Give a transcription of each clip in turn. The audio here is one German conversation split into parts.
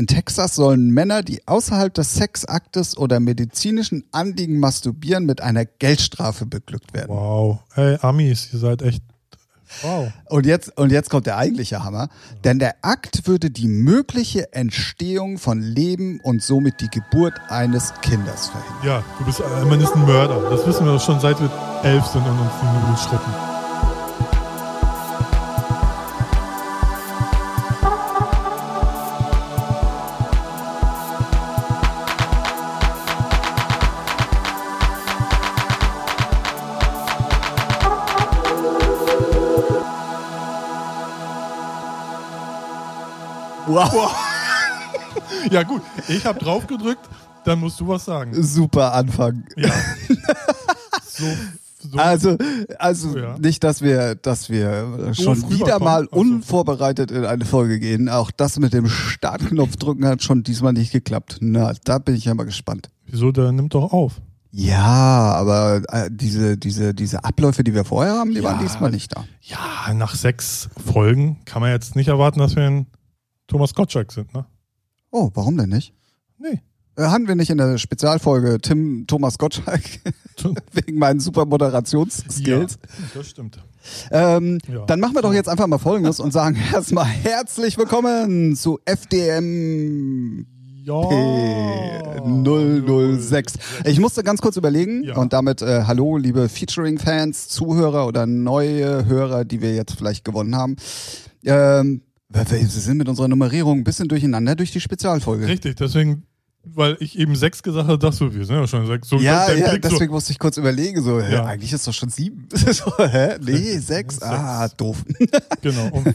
In Texas sollen Männer, die außerhalb des Sexaktes oder medizinischen Anliegen masturbieren, mit einer Geldstrafe beglückt werden. Wow. Ey, Amis, ihr seid echt. Wow. Und jetzt, und jetzt kommt der eigentliche Hammer. Denn der Akt würde die mögliche Entstehung von Leben und somit die Geburt eines Kindes verhindern. Ja, du bist, äh, man ist ein Mörder. Das wissen wir doch schon seit wir elf sind und uns die Nudeln schruppen. Wow. Ja, gut. Ich habe drauf gedrückt, dann musst du was sagen. Super Anfang. Ja. So, so. Also, also Ja. nicht, dass wir, dass wir schon Doof wieder rüberkommen. mal unvorbereitet in eine Folge gehen. Auch das mit dem Startknopf drücken hat schon diesmal nicht geklappt. Na, da bin ich ja mal gespannt. Wieso, der nimmt doch auf. Ja, aber äh, diese, diese, diese Abläufe, die wir vorher haben, die Ja. waren diesmal nicht da. Ja, nach sechs Folgen kann man jetzt nicht erwarten, dass wir ein Thomas Gottschalk sind, ne? Oh, warum denn nicht? Nee. Äh, hatten wir nicht in der Spezialfolge Tim Thomas Gottschalk wegen meinen super Moderationsskills? Ja, das stimmt. Ähm, Ja. Dann machen wir doch jetzt einfach mal Folgendes und sagen erstmal herzlich willkommen zu FDM Ja. P006. Ich musste ganz kurz überlegen Ja. und damit äh, hallo, liebe Featuring-Fans, Zuhörer oder neue Hörer, die wir jetzt vielleicht gewonnen haben. Ähm, wir sind mit unserer Nummerierung ein bisschen durcheinander durch die Spezialfolge. Richtig, deswegen, weil ich eben sechs gesagt habe, dachtest du, wir sind ja schon sechs. So, Ja, ja Blick so, deswegen musste ich kurz überlegen, so, hä, Ja. eigentlich ist doch schon sieben. so, hä? Nee, sechs. Sechs. Ah, doof. Genau. Und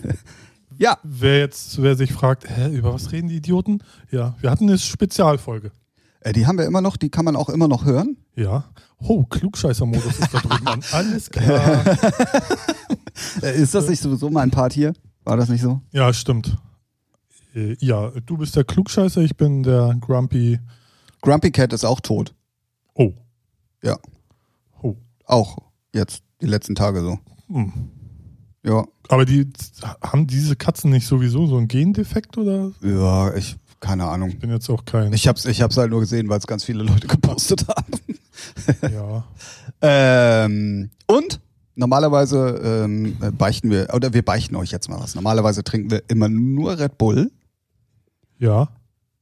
Ja, wer jetzt, wer sich fragt, hä, über was reden die Idioten? Ja, wir hatten eine Spezialfolge. äh, die haben wir immer noch, die kann man auch immer noch hören. Ja. Oh, Klugscheißer-Modus ist da drüben an. Alles klar. Äh, ist das nicht sowieso mein Part hier? War das nicht so? Ja, stimmt. Äh, Ja, du bist der Klugscheißer, ich bin der Grumpy. Grumpy Cat ist auch tot. Oh. Ja. Oh. Auch jetzt, die letzten Tage so. Hm. Ja. Aber die haben diese Katzen nicht sowieso so einen Gendefekt oder? Ja, ich, keine Ahnung. Ich bin jetzt auch kein. Ich hab's, ich hab's halt nur gesehen, weil es ganz viele Leute gepostet haben. ja. Ähm, und normalerweise ähm, beichten wir, oder wir beichten euch jetzt mal was. Normalerweise trinken wir immer nur Red Bull. Ja.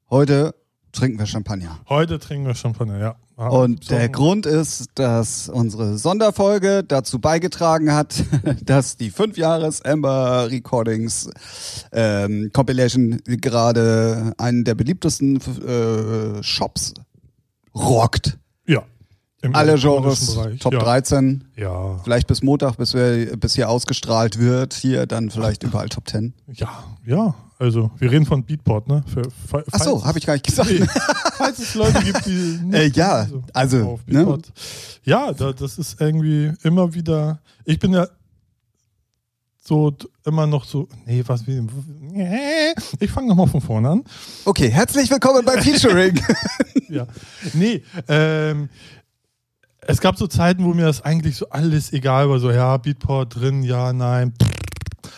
Heute trinken wir Champagner. Heute trinken wir Champagner, ja. Ah, Und der Grund ist, dass unsere Sonderfolge dazu beigetragen hat, dass die 5 Jahres Amber Recordings ähm, Compilation gerade einen der beliebtesten äh, Shops rockt. Ja. Im Alle Genres. Top ja. 13. Ja. Vielleicht bis Montag, bis, wir, bis hier ausgestrahlt wird. Hier dann vielleicht überall Top 10. Ja, ja. Also, wir reden von Beatport, ne? Für, fa- Ach so, habe ich gar nicht gesagt. Nee, falls es Leute gibt, die nicht Äh, ja, so also, auf ne? Ja, da, das ist irgendwie immer wieder. Ich bin ja so immer noch so. Nee, was wie. Ich fange nochmal von vorne an. Okay, herzlich willkommen bei Featuring. Ja. Nee, ähm, es gab so Zeiten, wo mir das eigentlich so alles egal war. So, ja, Beatport drin, ja, nein.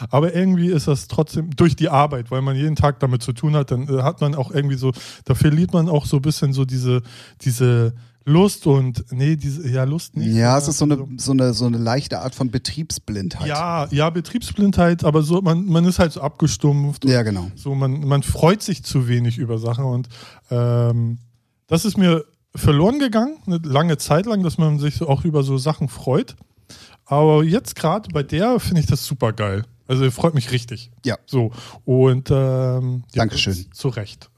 Aber irgendwie ist das trotzdem durch die Arbeit, weil man jeden Tag damit zu tun hat, dann äh, hat man auch irgendwie so, da verliert man auch so ein bisschen so diese, diese Lust und, nee, diese, ja, Lust nicht. ja, es ist so eine, so, eine, so eine leichte Art von Betriebsblindheit. Ja, ja, Betriebsblindheit, aber so, man, man ist halt so abgestumpft. Ja, genau. So, man, man freut sich zu wenig über Sachen und ähm, das ist mir verloren gegangen, eine lange Zeit lang, dass man sich so auch über so Sachen freut. Aber jetzt gerade bei der finde ich das super geil. Also freut mich richtig. Ja. So. Und ähm, ja, Dankeschön. Zu Recht.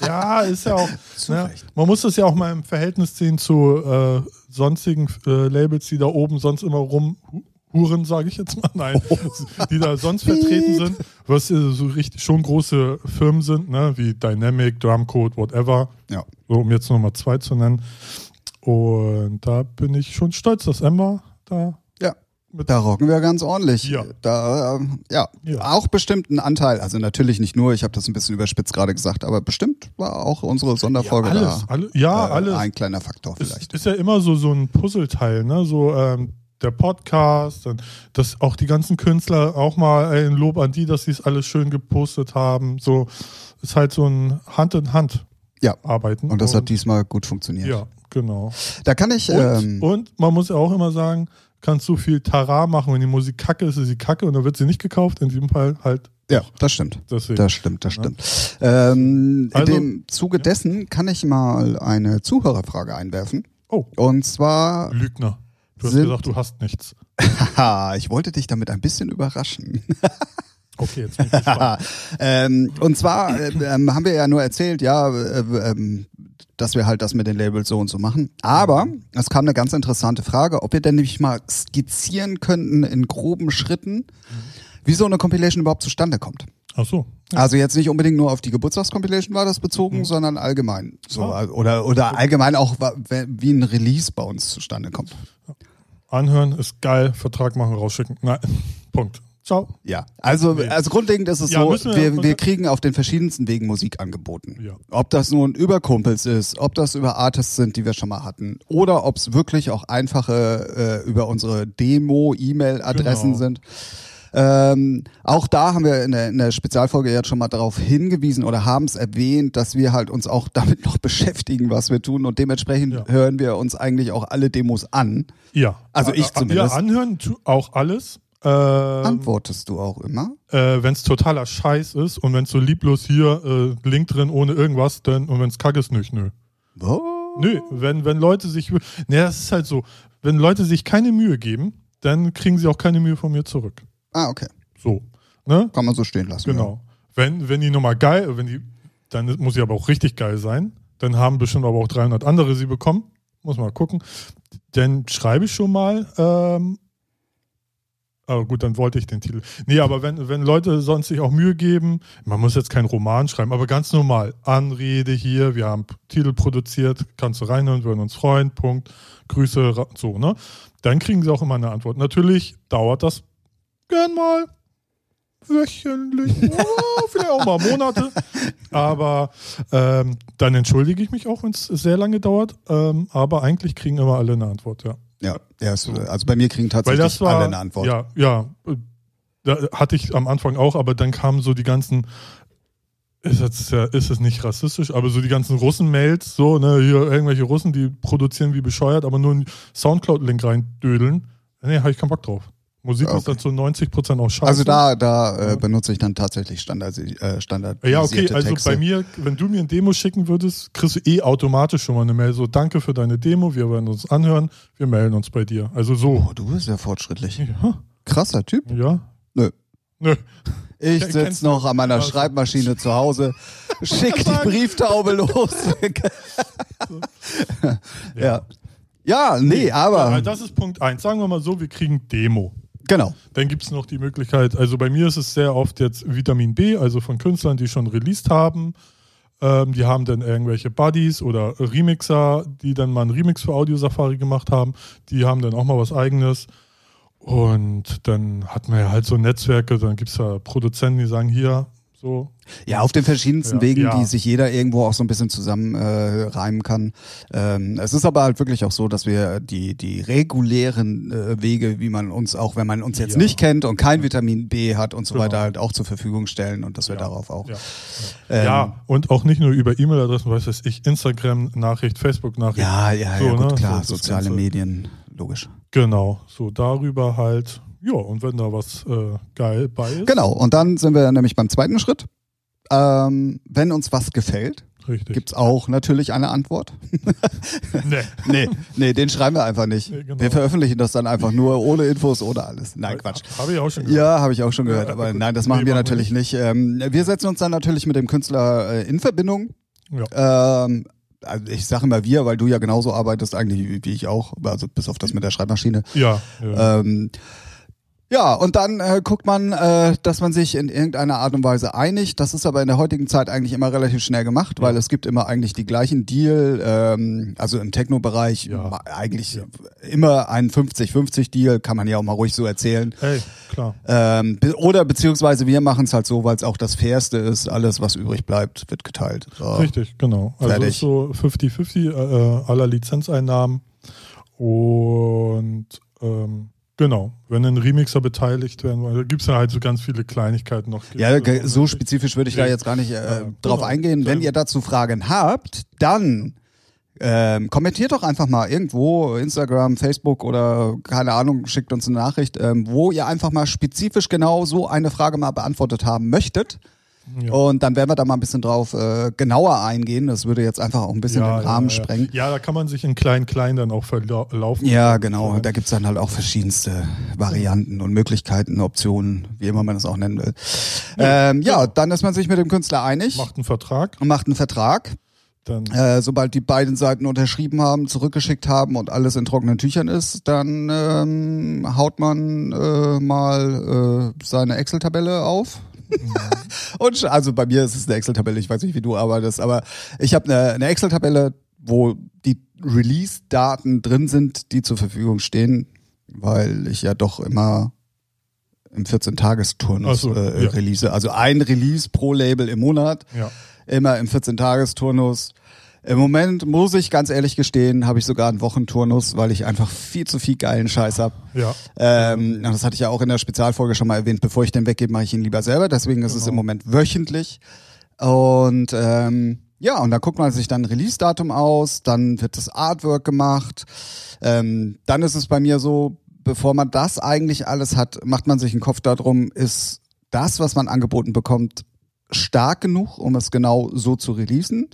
Ja, ist ja auch. Zu ne, Recht. Man muss das ja auch mal im Verhältnis sehen zu äh, sonstigen äh, Labels, die da oben sonst immer rum Huren, sage ich jetzt mal, nein, die da sonst vertreten sind, was äh, so richtig schon große Firmen sind, ne, wie Dynamic, Drumcode, whatever, Ja. so um jetzt Nummer zwei zu nennen. Und da bin ich schon stolz, dass Emma da Ja. mit Da rocken wir ganz ordentlich. Ja. Da, ähm, ja. Ja. Auch bestimmt ein Anteil, also natürlich nicht nur, ich habe das ein bisschen überspitzt gerade gesagt, aber bestimmt war auch unsere Sonderfolge alles, da alle, ja, äh, alles. ein kleiner Faktor Ist, vielleicht. ist ja immer so, so ein Puzzleteil, ne? So, ähm, der Podcast, dann, dass auch die ganzen Künstler auch mal ein Lob an die, dass sie es alles schön gepostet haben. So ist halt so ein Hand in Hand Ja. arbeiten. Und das hat diesmal gut funktioniert. ja, genau. Da kann ich. Und, ähm, und man muss ja auch immer sagen, kannst so viel Tara machen, wenn die Musik kacke ist, ist sie kacke und dann wird sie nicht gekauft. In diesem Fall halt ja, das stimmt. deswegen. Das stimmt, das stimmt. Ähm, Also- in dem Zuge dessen kann ich mal eine Zuhörerfrage einwerfen. Oh, Und zwar, Lügner. Du hast Sind- gesagt, du hast nichts. haha, ich wollte dich damit ein bisschen überraschen. Okay, jetzt bin ich gespannt. ähm, und zwar äh, ähm, haben wir ja nur erzählt, ja, äh, ähm, dass wir halt das mit den Labels so und so machen. Aber es kam eine ganz interessante Frage, ob wir denn nämlich mal skizzieren könnten in groben Schritten, wie so eine Compilation überhaupt zustande kommt. Ach so. Also jetzt nicht unbedingt nur auf die Geburtstagscompilation war das bezogen, sondern allgemein. So, Ah. oder, oder allgemein auch, wie ein Release bei uns zustande kommt. Anhören ist geil, Vertrag machen, rausschicken. Nein, Punkt. Ciao. Ja, also, also grundlegend ist es Ja, so, wir, wir- wir, kriegen auf den verschiedensten Wegen Musik angeboten. Ja. Ob das nun über Kumpels ist, ob das über Artists sind, die wir schon mal hatten, oder ob es wirklich auch einfache äh, über unsere Demo-E-Mail-Adressen Genau. sind. Ähm, auch da haben wir in der, in der Spezialfolge jetzt schon mal darauf hingewiesen oder haben es erwähnt, dass wir halt uns auch damit noch beschäftigen, was wir tun und dementsprechend Ja. hören wir uns eigentlich auch alle Demos an. Ja. Also ich Äh, zumindest. Ja, anhören auch alles. Ähm, Antwortest du auch immer? äh, wenn es totaler Scheiß ist und wenn es so lieblos hier, äh, Link drin ohne irgendwas, dann und wenn es kacke ist, nicht, nö. Oh. Nö, wenn, wenn Leute sich. Ne, das ist halt so. Wenn Leute sich keine Mühe geben, dann kriegen sie auch keine Mühe von mir zurück. Ah, okay. So. Ne? Kann man so stehen lassen. Genau. Wenn, wenn die Nummer geil, wenn die, dann muss sie aber auch richtig geil sein. Dann haben bestimmt aber auch 300 andere sie bekommen. Muss mal gucken. Dann schreibe ich schon mal. Ähm, aber gut, dann wollte ich den Titel. Nee, aber wenn, wenn Leute sonst sich auch Mühe geben, man muss jetzt keinen Roman schreiben, aber ganz normal. Anrede hier, wir haben Titel produziert, kannst du reinhören, würden uns freuen, Punkt. Grüße, so, ne? Dann kriegen sie auch immer eine Antwort. Natürlich dauert das gern mal wöchentlich, oh, vielleicht auch mal Monate. Aber ähm, dann entschuldige ich mich auch, wenn es sehr lange dauert. Ähm, aber eigentlich kriegen immer alle eine Antwort, ja. Ja, ja es, also bei mir kriegen tatsächlich war, alle eine Antwort. ja, ja, äh, da hatte ich am Anfang auch, aber dann kamen so die ganzen, ist ja, ist es nicht rassistisch, aber so die ganzen Russen-Mails, so, ne, hier irgendwelche Russen, die produzieren wie bescheuert, aber nur einen Soundcloud-Link reindödeln. Nee, habe ich keinen Bock drauf. Musik ist Okay. dann zu 90% auch scheiße. Also da, da äh, Ja. benutze ich dann tatsächlich Standard, äh, standardisierte Ja, okay, also Texte. bei mir, wenn du mir ein Demo schicken würdest, kriegst du eh automatisch schon mal eine Mail. So, danke für deine Demo, wir werden uns anhören, wir melden uns bei dir. Also so. Oh, du bist ja fortschrittlich. Ja, Krasser Typ. ja. Nö. Nö. Ich Ja, sitze noch an meiner Also- Schreibmaschine zu Hause, schick die Brieftaube los. ja. Ja, nee, aber Ja, das ist Punkt eins. Sagen wir mal so, wir kriegen Demo. Genau. Dann gibt es noch die Möglichkeit, also bei mir ist es sehr oft jetzt Vitamin B, also von Künstlern, die schon released haben. Ähm, die haben dann irgendwelche Buddies oder Remixer, die dann mal einen Remix für Audio Safari gemacht haben. Die haben dann auch mal was eigenes. Und dann hat man ja halt so Netzwerke, dann gibt es ja Produzenten, die sagen, hier, so. Ja, auf den verschiedensten Ja, Wegen, ja. die sich jeder irgendwo auch so ein bisschen zusammen äh, reimen kann. Ähm, es ist aber halt wirklich auch so, dass wir die, die regulären äh, Wege, wie man uns auch, wenn man uns jetzt Ja. nicht kennt und kein Vitamin B hat und so Genau. weiter, halt auch zur Verfügung stellen und dass wir darauf auch. Ja, Ähm, und auch nicht nur über E-Mail-Adressen, weiß was ich, Instagram-Nachricht, Facebook-Nachricht. Ja, ja, So, ja, gut, ne? klar, So soziale. Medien, logisch. Genau, so darüber halt. Ja, und wenn da was äh, geil bei ist. Genau, und dann sind wir nämlich beim zweiten Schritt. Ähm, wenn uns was gefällt, Richtig. gibt's auch natürlich eine Antwort. nee. Nee, nee, den schreiben wir einfach nicht. Nee, genau. Wir veröffentlichen das dann einfach nur ohne Infos, ohne alles. Nein, Quatsch. Habe ich auch schon gehört. Ja, habe ich auch schon gehört, Ja, aber nein, das Nee, machen wir machen wir natürlich nicht. Ähm, wir setzen uns dann natürlich mit dem Künstler äh, in Verbindung. Ja. Ähm, also ich sage immer wir, weil du ja genauso arbeitest eigentlich wie, wie ich auch, also bis auf das mit der Schreibmaschine. Ja, ja. Ähm, ja, und dann äh, guckt man, äh, dass man sich in irgendeiner Art und Weise einigt. Das ist aber in der heutigen Zeit eigentlich immer relativ schnell gemacht, weil es gibt immer eigentlich die gleichen Deal, ähm, also im Techno-Bereich Ja. eigentlich immer einen 50-50-Deal, kann man ja auch mal ruhig so erzählen. Hey, klar. Ähm, be oder beziehungsweise wir machen es halt so, weil es auch das Fairste ist, alles was übrig bleibt, wird geteilt. So. Richtig, genau. Also Fertig. ist so 50-50 äh, aller Lizenzeinnahmen. Und ähm, genau, wenn ein Remixer beteiligt werden, da gibt es ja halt so ganz viele Kleinigkeiten noch. Ja, so spezifisch würde ich da jetzt gar nicht äh, ja, drauf genau. eingehen. Wenn ihr dazu Fragen habt, dann ähm, kommentiert doch einfach mal irgendwo, Instagram, Facebook oder keine Ahnung, schickt uns eine Nachricht, ähm, wo ihr einfach mal spezifisch genau so eine Frage mal beantwortet haben möchtet. Ja. Und dann werden wir da mal ein bisschen drauf äh, genauer eingehen. Das würde jetzt einfach auch ein bisschen ja, den Rahmen ja, sprengen. Ja, da kann man sich in klein-klein dann auch verlaufen. Ja, genau. Da gibt's dann halt auch verschiedenste Varianten und Möglichkeiten, Optionen, wie immer man das auch nennen will. Ähm, ja, dann ist man sich mit dem Künstler einig. Macht einen Vertrag. Macht einen Vertrag. Dann äh, sobald die beiden Seiten unterschrieben haben, zurückgeschickt haben und alles in trockenen Tüchern ist, dann ähm, haut man äh, mal äh, seine Excel-Tabelle auf. Und also bei mir ist es eine Excel-Tabelle, ich weiß nicht, wie du arbeitest, aber ich habe eine, eine Excel-Tabelle, wo die Release-Daten drin sind, die zur Verfügung stehen, weil ich ja doch immer im 14-Tages-Turnus so, äh, ja. release. Also ein Release pro Label im Monat. Ja immer im 14-Tagesturnus. Im Moment muss ich ganz ehrlich gestehen, habe ich sogar einen Wochenturnus, weil ich einfach viel zu viel geilen Scheiß habe. Ja. Ähm, das hatte ich ja auch in der Spezialfolge schon mal erwähnt. Bevor ich den weggebe, mache ich ihn lieber selber. Deswegen ist genau. es im Moment wöchentlich. Und ähm, ja, und da guckt man sich dann Release-Datum aus, dann wird das Artwork gemacht. Ähm, dann ist es bei mir so, bevor man das eigentlich alles hat, macht man sich einen Kopf darum, ist das, was man angeboten bekommt, stark genug, um es genau so zu releasen?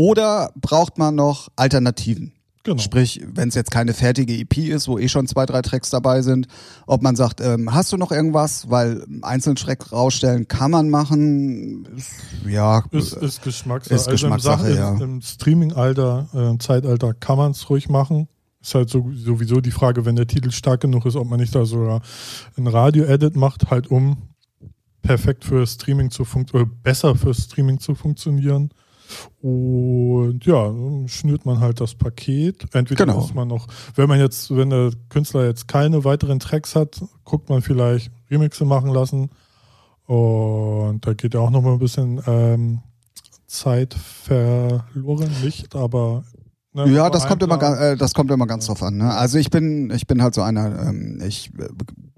Oder braucht man noch Alternativen? Genau. Sprich, wenn es jetzt keine fertige EP ist, wo eh schon zwei, drei Tracks dabei sind, ob man sagt, ähm, hast du noch irgendwas? Weil einzelnen Track rausstellen kann man machen. Ist, ja, ist, ist Geschmackssache. Ist also Geschmackssache, im, ja. Im, im Streaming-Alter, äh, Zeitalter kann man es ruhig machen. Ist halt so, sowieso die Frage, wenn der Titel stark genug ist, ob man nicht da sogar ein Radio-Edit macht, halt um perfekt für Streaming zu funktionieren, besser für Streaming zu funktionieren. Und ja, schnürt man halt das Paket. Entweder genau. muss man noch, wenn man jetzt, wenn der Künstler jetzt keine weiteren Tracks hat, guckt man vielleicht Remixe machen lassen. Und da geht ja auch noch mal ein bisschen ähm, Zeit verloren, nicht, aber Ne, ja, das kommt, immer, äh, das kommt immer ganz drauf an. Ne? Also ich bin, ich bin halt so einer, ähm, ich äh,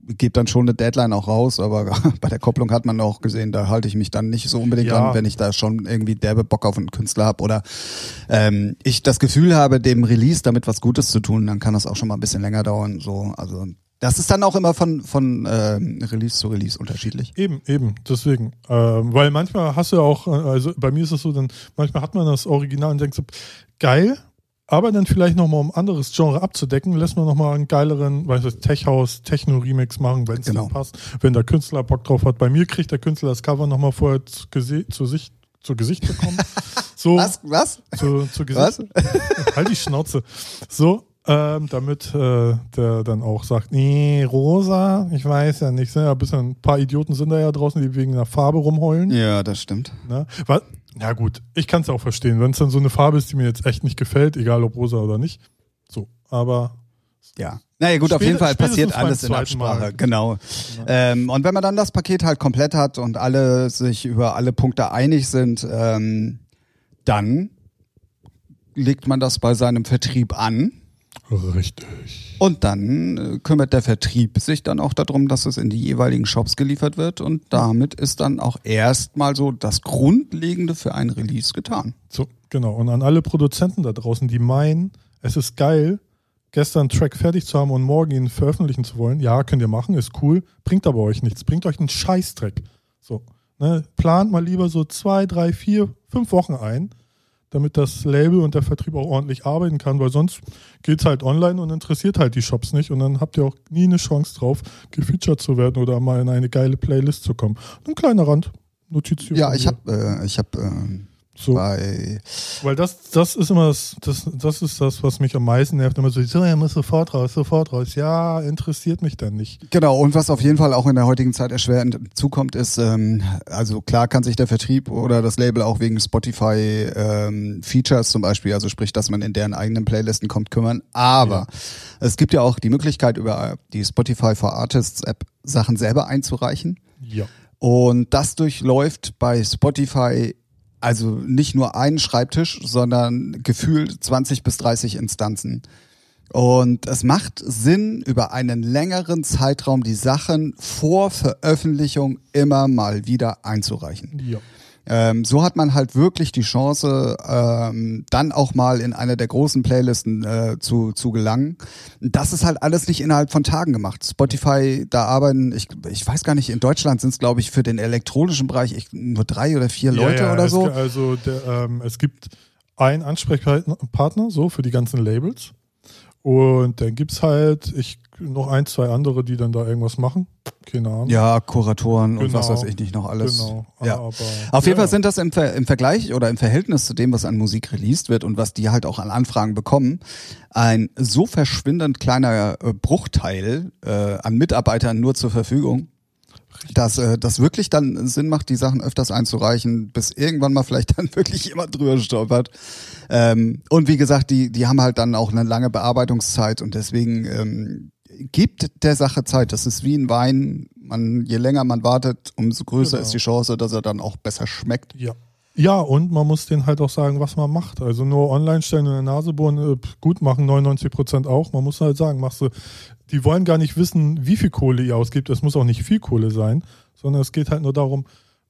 gebe dann schon eine Deadline auch raus, aber bei der Kopplung hat man auch gesehen, da halte ich mich dann nicht so unbedingt ja. an, wenn ich da schon irgendwie derbe Bock auf einen Künstler habe oder ähm, ich das Gefühl habe, dem Release damit was Gutes zu tun, dann kann das auch schon mal ein bisschen länger dauern. So, also das ist dann auch immer von, von äh, Release zu Release unterschiedlich. Eben, eben, deswegen. Ähm, weil manchmal hast du ja auch, also bei mir ist es so, dann manchmal hat man das Original und denkt so, geil, aber dann vielleicht nochmal, um anderes Genre abzudecken, lässt man nochmal einen geileren, weiß ich, Tech-House, Techno-Remix machen, wenn es genau. passt, wenn der Künstler Bock drauf hat. Bei mir kriegt der Künstler das Cover nochmal vorher zu, zu Sicht zu Gesicht bekommen. So, was? Was? Zu, zu Gesicht. Was? halt die Schnauze. So, ähm, damit äh, der dann auch sagt, nee, rosa, ich weiß ja nicht, sind ja ein bisschen, ein paar Idioten sind da ja draußen, die wegen der Farbe rumheulen. Ja, das stimmt. Na, was, ja, gut, ich kann es auch verstehen. Wenn es dann so eine Farbe ist, die mir jetzt echt nicht gefällt, egal ob rosa oder nicht. So, aber. Ja. Naja, gut, auf jeden Fall passiert alles in Absprache. Mal. Genau. genau. Ähm, und wenn man dann das Paket halt komplett hat und alle sich über alle Punkte einig sind, ähm, dann legt man das bei seinem Vertrieb an Richtig. Und dann äh, kümmert der Vertrieb sich dann auch darum, dass es in die jeweiligen Shops geliefert wird und damit ist dann auch erstmal so das Grundlegende für ein Release getan. So, genau. Und an alle Produzenten da draußen, die meinen, es ist geil, gestern einen Track fertig zu haben und morgen ihn veröffentlichen zu wollen, ja, könnt ihr machen, ist cool, bringt aber euch nichts, bringt euch einen Scheißtrack. So, ne? Plant mal lieber so zwei, drei, vier, fünf Wochen ein damit das Label und der Vertrieb auch ordentlich arbeiten kann, weil sonst geht es halt online und interessiert halt die Shops nicht und dann habt ihr auch nie eine Chance drauf, gefeatured zu werden oder mal in eine geile Playlist zu kommen. Ein kleiner Rand. Notiz Ja, ich habe äh, ich hab, äh, so. Bei Weil das, das ist immer das, das, das ist das, was mich am meisten nervt. Immer so, so, er muss sofort raus, sofort raus. Ja, interessiert mich dann nicht. Genau, und was auf jeden Fall auch in der heutigen Zeit erschwerend zukommt, ist, ähm, also klar kann sich der Vertrieb oder das Label auch wegen Spotify ähm, Features zum Beispiel, also sprich, dass man in deren eigenen Playlisten kommt, kümmern. Aber ja. es gibt ja auch die Möglichkeit, über die Spotify for Artists App Sachen selber einzureichen. Ja. Und das durchläuft bei Spotify also nicht nur einen Schreibtisch, sondern gefühlt 20 bis 30 Instanzen. Und es macht Sinn, über einen längeren Zeitraum die Sachen vor Veröffentlichung immer mal wieder einzureichen. Ja. Ähm, so hat man halt wirklich die Chance, ähm, dann auch mal in eine der großen Playlisten äh, zu, zu gelangen. Das ist halt alles nicht innerhalb von Tagen gemacht. Spotify, da arbeiten, ich, ich weiß gar nicht, in Deutschland sind es, glaube ich, für den elektronischen Bereich echt nur drei oder vier Leute ja, ja, oder es, so. ge- Also der, ähm, es gibt einen Ansprechpartner so für die ganzen Labels. Und dann gibt's halt ich, noch ein, zwei andere, die dann da irgendwas machen. Keine Ahnung. Ja, Kuratoren und was Genau. weiß ich nicht noch alles. Genau. Ja. Aber, Auf jeden ja, Fall sind das im, Ver im Vergleich oder im Verhältnis zu dem, was an Musik released wird und was die halt auch an Anfragen bekommen, ein so verschwindend kleiner äh, Bruchteil äh, an Mitarbeitern nur zur Verfügung, dass äh, das wirklich dann Sinn macht, die Sachen öfters einzureichen, bis irgendwann mal vielleicht dann wirklich jemand drüber stolpert. Ähm, und wie gesagt, die, die haben halt dann auch eine lange Bearbeitungszeit und deswegen ähm, gibt der Sache Zeit. Das ist wie ein Wein. Man, je länger man wartet, umso größer Genau. ist die Chance, dass er dann auch besser schmeckt. Ja. Ja, und man muss denen halt auch sagen, was man macht. Also nur online stellen und in der Nase bohren, äh, gut machen 99 Prozent auch. Man muss halt sagen, machst du, die wollen gar nicht wissen, wie viel Kohle ihr ausgibt. Es muss auch nicht viel Kohle sein, sondern es geht halt nur darum,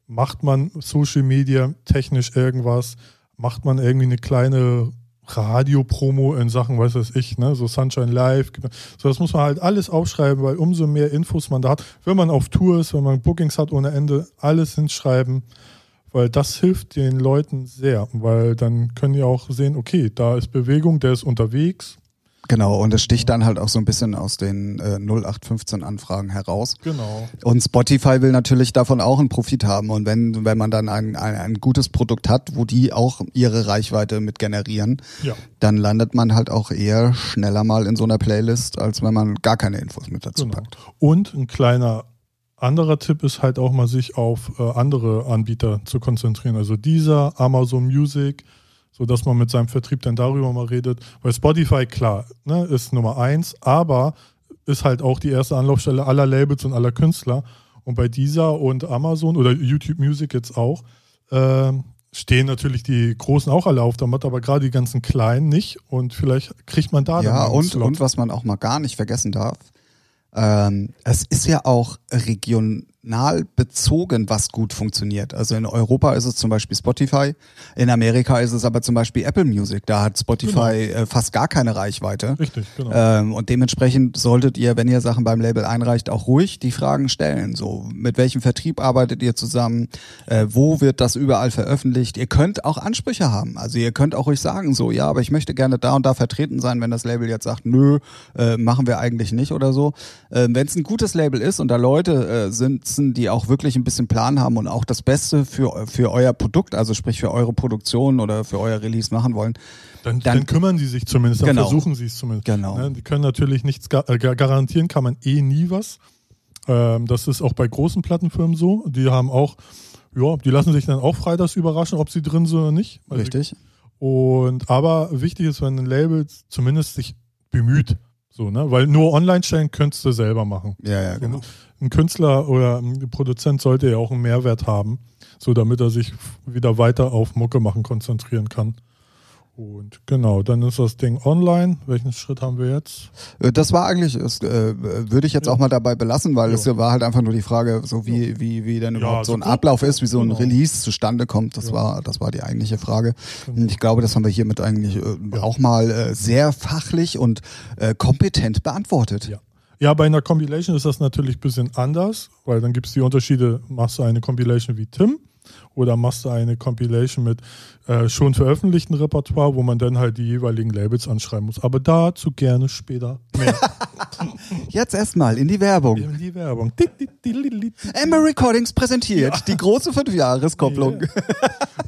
macht man Social Media technisch irgendwas, macht man irgendwie eine kleine Radio-Promo in Sachen, was weiß ich, ne, so Sunshine Live. So, das muss man halt alles aufschreiben, weil umso mehr Infos man da hat, wenn man auf Tour ist, wenn man Bookings hat ohne Ende, alles hinschreiben weil das hilft den Leuten sehr, weil dann können die auch sehen, okay, da ist Bewegung, der ist unterwegs. Genau, und es sticht dann halt auch so ein bisschen aus den äh, 0815 Anfragen heraus. Genau. Und Spotify will natürlich davon auch einen Profit haben. Und wenn, wenn man dann ein, ein, ein gutes Produkt hat, wo die auch ihre Reichweite mit generieren, Ja. dann landet man halt auch eher schneller mal in so einer Playlist, als wenn man gar keine Infos mit dazu Genau. packt. Und ein kleiner anderer Tipp ist halt auch mal sich auf äh, andere Anbieter zu konzentrieren. Also dieser Amazon Music, so dass man mit seinem Vertrieb dann darüber mal redet. Weil Spotify, klar, ne, ist Nummer eins, aber ist halt auch die erste Anlaufstelle aller Labels und aller Künstler. Und bei dieser und Amazon oder YouTube Music jetzt auch, ähm, stehen natürlich die Großen auch alle auf der Matte, aber gerade die ganzen Kleinen nicht. Und vielleicht kriegt man da dann Ja, einen und, Slot. und was man auch mal gar nicht vergessen darf, ähm, es ist ja auch regional bezogen, was gut funktioniert. Also in Europa ist es zum Beispiel Spotify, in Amerika ist es aber zum Beispiel Apple Music. Da hat Spotify äh, fast gar keine Reichweite. Richtig, genau. Ähm, und dementsprechend solltet ihr, wenn ihr Sachen beim Label einreicht, auch ruhig die Fragen stellen. So, mit welchem Vertrieb arbeitet ihr zusammen? Äh, wo wird das überall veröffentlicht? Ihr könnt auch Ansprüche haben. Also ihr könnt auch ruhig sagen, so, ja, aber ich möchte gerne da und da vertreten sein, wenn das Label jetzt sagt, nö, äh, machen wir eigentlich nicht oder so. Äh, wenn es ein gutes Label ist und da Leute äh, sitzen, die auch wirklich ein bisschen Plan haben und auch das Beste für, für euer Produkt, also sprich für eure Produktion oder für euer Release machen wollen, Dann, Dann- dann, kümmern sie sich zumindest, dann Genau. versuchen sie es zumindest. Genau. Ne, die können natürlich nichts äh, ga- garantieren, kann man eh nie was. Ähm, das ist auch bei großen Plattenfirmen so. Die haben auch, ja, die lassen sich dann auch freitags überraschen, ob sie drin sind oder nicht. Weil richtig? Und aber wichtig ist, wenn ein Label zumindest sich bemüht. So, ne? Weil nur online stellen könntest du selber machen. Ja, ja, So, genau. Ein Künstler oder ein Produzent sollte ja auch einen Mehrwert haben, so damit er sich wieder weiter auf Mucke machen konzentrieren kann. Und genau, dann ist das Ding online. Welchen Schritt haben wir jetzt? Äh, Das war eigentlich, das äh, würde ich jetzt Ja. auch mal dabei belassen, weil Ja. es war halt einfach nur die Frage, so wie, wie, wie denn Ja, überhaupt so so ein. Ablauf ist, wie so ein Genau. Release zustande kommt. Das Ja. war, das war die eigentliche Frage. Genau. Und ich glaube, das haben wir hiermit eigentlich äh, Ja. auch mal äh, sehr fachlich und äh, kompetent beantwortet. Ja. Ja, bei einer Compilation ist das natürlich ein bisschen anders, weil dann gibt es die Unterschiede, machst du eine Compilation wie Tim oder machst du eine Compilation mit äh, schon veröffentlichten Repertoire, wo man dann halt die jeweiligen Labels anschreiben muss. Aber dazu gerne später mehr. Jetzt erstmal in die Werbung. in die Werbung. Amber Recordings präsentiert die große Fünfjahreskopplung.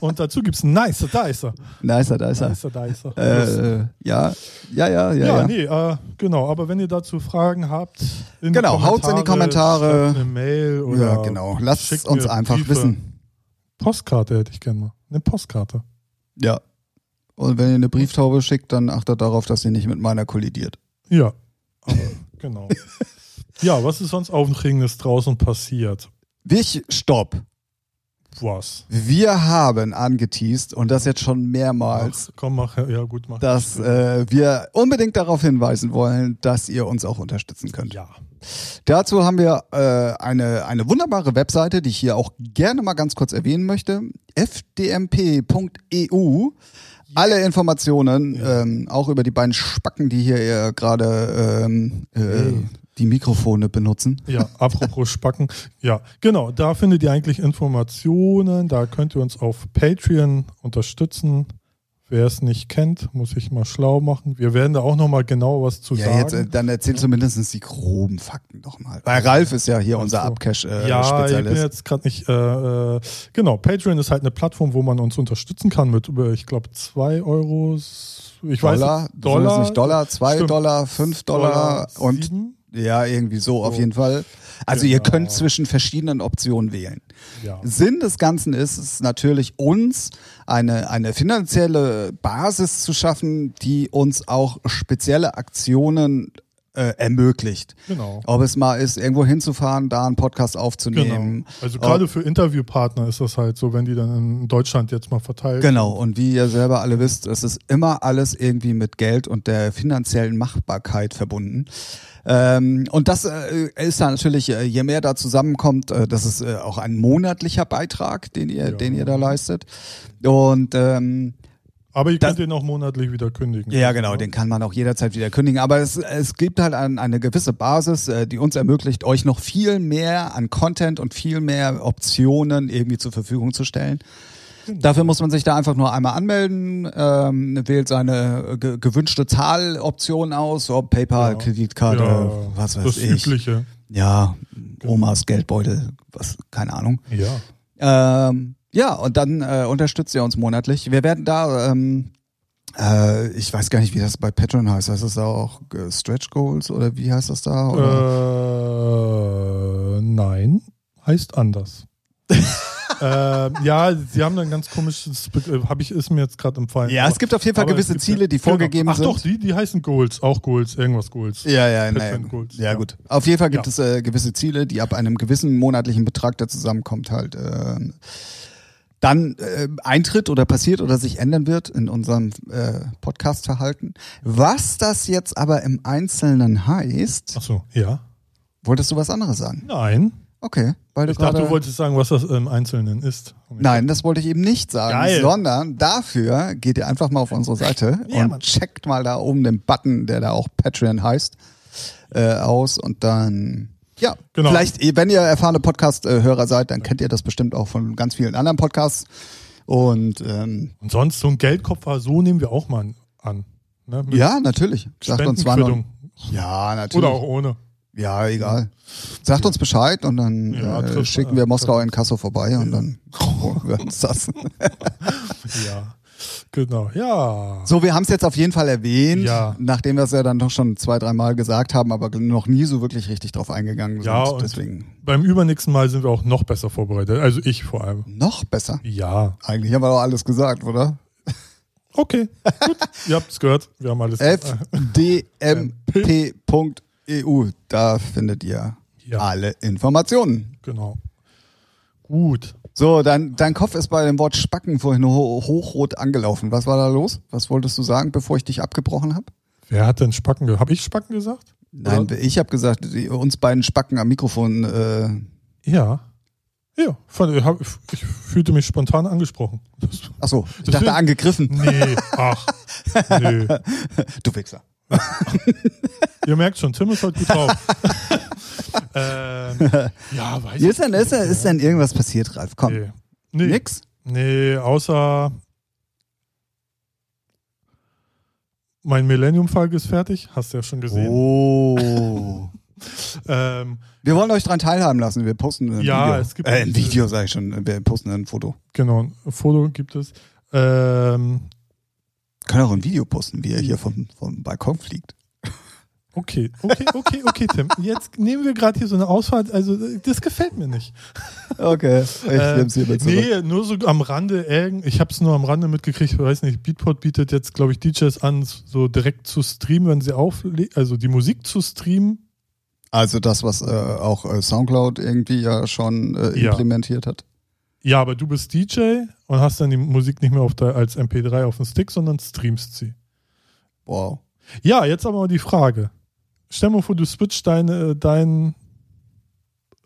Und dazu gibt es einen Nicer Dicer. Nicer, da ist er. Nicer Dicer. Äh, ja, ja, ja, ja. ja, ja. nee, äh, genau. Aber wenn ihr dazu Fragen habt, in Genau, haut's in die Kommentare. eine Mail oder Ja, genau. Lasst uns einfach Briefe. wissen. Postkarte hätte ich gerne mal. Eine Postkarte. Ja. Und wenn ihr eine Brieftaube schickt, dann achtet darauf, dass sie nicht mit meiner kollidiert. Ja, aber, genau. Ja, was ist sonst Aufregendes draußen passiert? Wich, stopp. Was? Wir haben angeteased und das jetzt schon mehrmals, Ach, komm, mach, ja gut, mach. dass äh, wir unbedingt darauf hinweisen wollen, dass ihr uns auch unterstützen könnt. ja. Dazu haben wir äh, eine, eine wunderbare Webseite, die ich hier auch gerne mal ganz kurz erwähnen möchte. fdmp.eu. Alle Informationen, ähm, auch über die beiden Spacken, die hier äh, gerade ähm, äh, Hey. die Mikrofone benutzen. Ja, apropos Spacken. Ja, genau, da findet ihr eigentlich Informationen. Da könnt ihr uns auf Patreon unterstützen. Wer es nicht kennt, muss ich mal schlau machen. Wir werden da auch nochmal genau was zu Ja, sagen. jetzt, äh, dann erzähl zumindest die groben Fakten doch mal. Weil Ralf ist ja hier unser. Upcash-Spezialist. ja, ich bin jetzt gerade nicht. Äh, äh, genau, Patreon ist halt eine Plattform, wo man uns unterstützen kann mit über, ich glaube, zwei Euro. Ich weiß Dollar, nicht, Dollar, Dollar, nicht Dollar, zwei Stimmt. Dollar, fünf Dollar und sieben? Ja, irgendwie so, auf So. jeden Fall. Also ihr Genau. könnt zwischen verschiedenen Optionen wählen. Ja. Sinn des Ganzen ist es natürlich uns eine, eine finanzielle Basis zu schaffen, die uns auch spezielle Aktionen äh, ermöglicht. Genau. Ob es mal ist, irgendwo hinzufahren, da einen Podcast aufzunehmen. Genau. Also gerade für Interviewpartner ist das halt so, wenn die dann in Deutschland jetzt mal verteilt. Genau, und wie ihr selber alle wisst, es ist immer alles irgendwie mit Geld und der finanziellen Machbarkeit verbunden. Ähm, und das äh, ist dann natürlich, äh, je mehr da zusammenkommt, äh, das ist äh, auch ein monatlicher Beitrag, den ihr, Ja. den ihr da leistet. Und ähm, Aber ihr Das- könnt den auch monatlich wieder kündigen. ja, genau, den kann man auch jederzeit wieder kündigen. Aber es, es gibt halt ein, eine gewisse Basis, äh, die uns ermöglicht, euch noch viel mehr an Content und viel mehr Optionen irgendwie zur Verfügung zu stellen. Genau. Dafür muss man sich da einfach nur einmal anmelden, ähm, wählt seine ge gewünschte Zahloption aus, ob PayPal, Ja. Kreditkarte, Ja, was weiß das ich. Übliche. Ja, Omas Geldbeutel, was, keine Ahnung. Ja. Ähm, ja, und dann äh, unterstützt ihr uns monatlich. Wir werden da, ähm, äh, ich weiß gar nicht, wie das bei Patreon heißt. Heißt das da auch äh, Stretch Goals oder wie heißt das da? Oder? Äh, nein, heißt anders. ähm, ja, sie haben dann ganz komisches, habe ich, ist mir jetzt gerade empfallen. ja, es gibt auf jeden Fall gewisse Ziele, die vorgegeben genau. Ach sind. doch, die, die heißen Goals, auch Goals, irgendwas Goals. Ja, ja, naja. Goals, ja, ja. gut. Auf jeden Fall gibt Ja. es äh, gewisse Ziele, die ab einem gewissen monatlichen Betrag, der zusammenkommt, halt äh, dann äh, eintritt oder passiert oder sich ändern wird in unserem äh, Podcast-Verhalten. Was das jetzt aber im Einzelnen heißt, Ach so, ja. wolltest du was anderes sagen? Nein. Okay, weil Ich dachte, du wolltest sagen, was das im Einzelnen ist. Nein, das wollte ich eben nicht sagen, Geil. sondern dafür geht ihr einfach mal auf unsere Seite Ja, und Mann. checkt mal da oben den Button, der da auch Patreon heißt, äh, aus und dann, ja, Genau. vielleicht, wenn ihr erfahrene Podcast-Hörer seid, dann kennt ihr das bestimmt auch von ganz vielen anderen Podcasts und ähm, Und sonst so ein Geldkoffer, so nehmen wir auch mal an. Ne? Ja, natürlich, sagt uns wann ja, natürlich, Oder auch ohne. Ja, egal, sagt uns Bescheid und dann Ja, äh, trifft- schicken wir äh, Moskau in Kasso vorbei und dann holen wir uns das. Ja, genau. Ja. So, wir haben es jetzt auf jeden Fall erwähnt, Ja. nachdem wir es ja dann doch schon zwei, dreimal gesagt haben, aber noch nie so wirklich richtig drauf eingegangen sind. Ja, Deswegen Beim übernächsten Mal sind wir auch noch besser vorbereitet. Also ich vor allem. noch besser. Ja. Eigentlich haben wir doch alles gesagt, oder? Okay. Gut. Ihr habt es gehört. Wir haben alles fdmp.eu, da findet ihr Ja. alle Informationen. Genau. Gut. So, dein, dein Kopf ist bei dem Wort Spacken vorhin ho hochrot angelaufen. Was war da los? Was wolltest du sagen, bevor ich dich abgebrochen habe? Wer hat denn Spacken gesagt? Habe ich Spacken gesagt? Nein, Oder? ich habe gesagt, die, uns beiden Spacken am Mikrofon. Äh, Ja. Ja. Fand, ich, fühlte mich spontan angesprochen. Das, ach so, ich Deswegen- dachte angegriffen. nee, ach. Nee. Du Wichser. Ihr merkt schon, Tim ist heute gut drauf. ähm, ja, weiß ich Ist denn, ist, denn, ist denn irgendwas passiert, Ralf? Komm. Nee. Nee. Nix? Nee, außer mein Millennium-Falk ist fertig. Hast du ja schon gesehen. Oh. Ähm, Wir wollen euch dran teilhaben lassen. Wir posten ein Ja, Video. es gibt äh, ein Video, sage ich schon. Wir posten ein Foto. genau, ein Foto gibt es. Ähm, Können auch ein Video posten, wie er hier vom, vom Balkon fliegt. okay, okay, okay, okay, Tim. Jetzt nehmen wir gerade hier so eine Ausfahrt. Also, das gefällt mir nicht. Okay, ich Äh, nehm's hiermit zurück. nee, nur so am Rande irgend. Ich habe es nur am Rande mitgekriegt. Ich weiß nicht. Beatport bietet jetzt, glaube ich, DJs an, so direkt zu streamen, wenn sie auflegen, also die Musik zu streamen. Also das, was äh, auch äh, Soundcloud irgendwie ja schon äh, Ja. implementiert hat. Ja, aber du bist DJ und hast dann die Musik nicht mehr auf der, als MP3 auf dem Stick, sondern streamst sie. Wow. Ja, jetzt aber mal die Frage. Stell dir mal vor, du switcht deine, dein,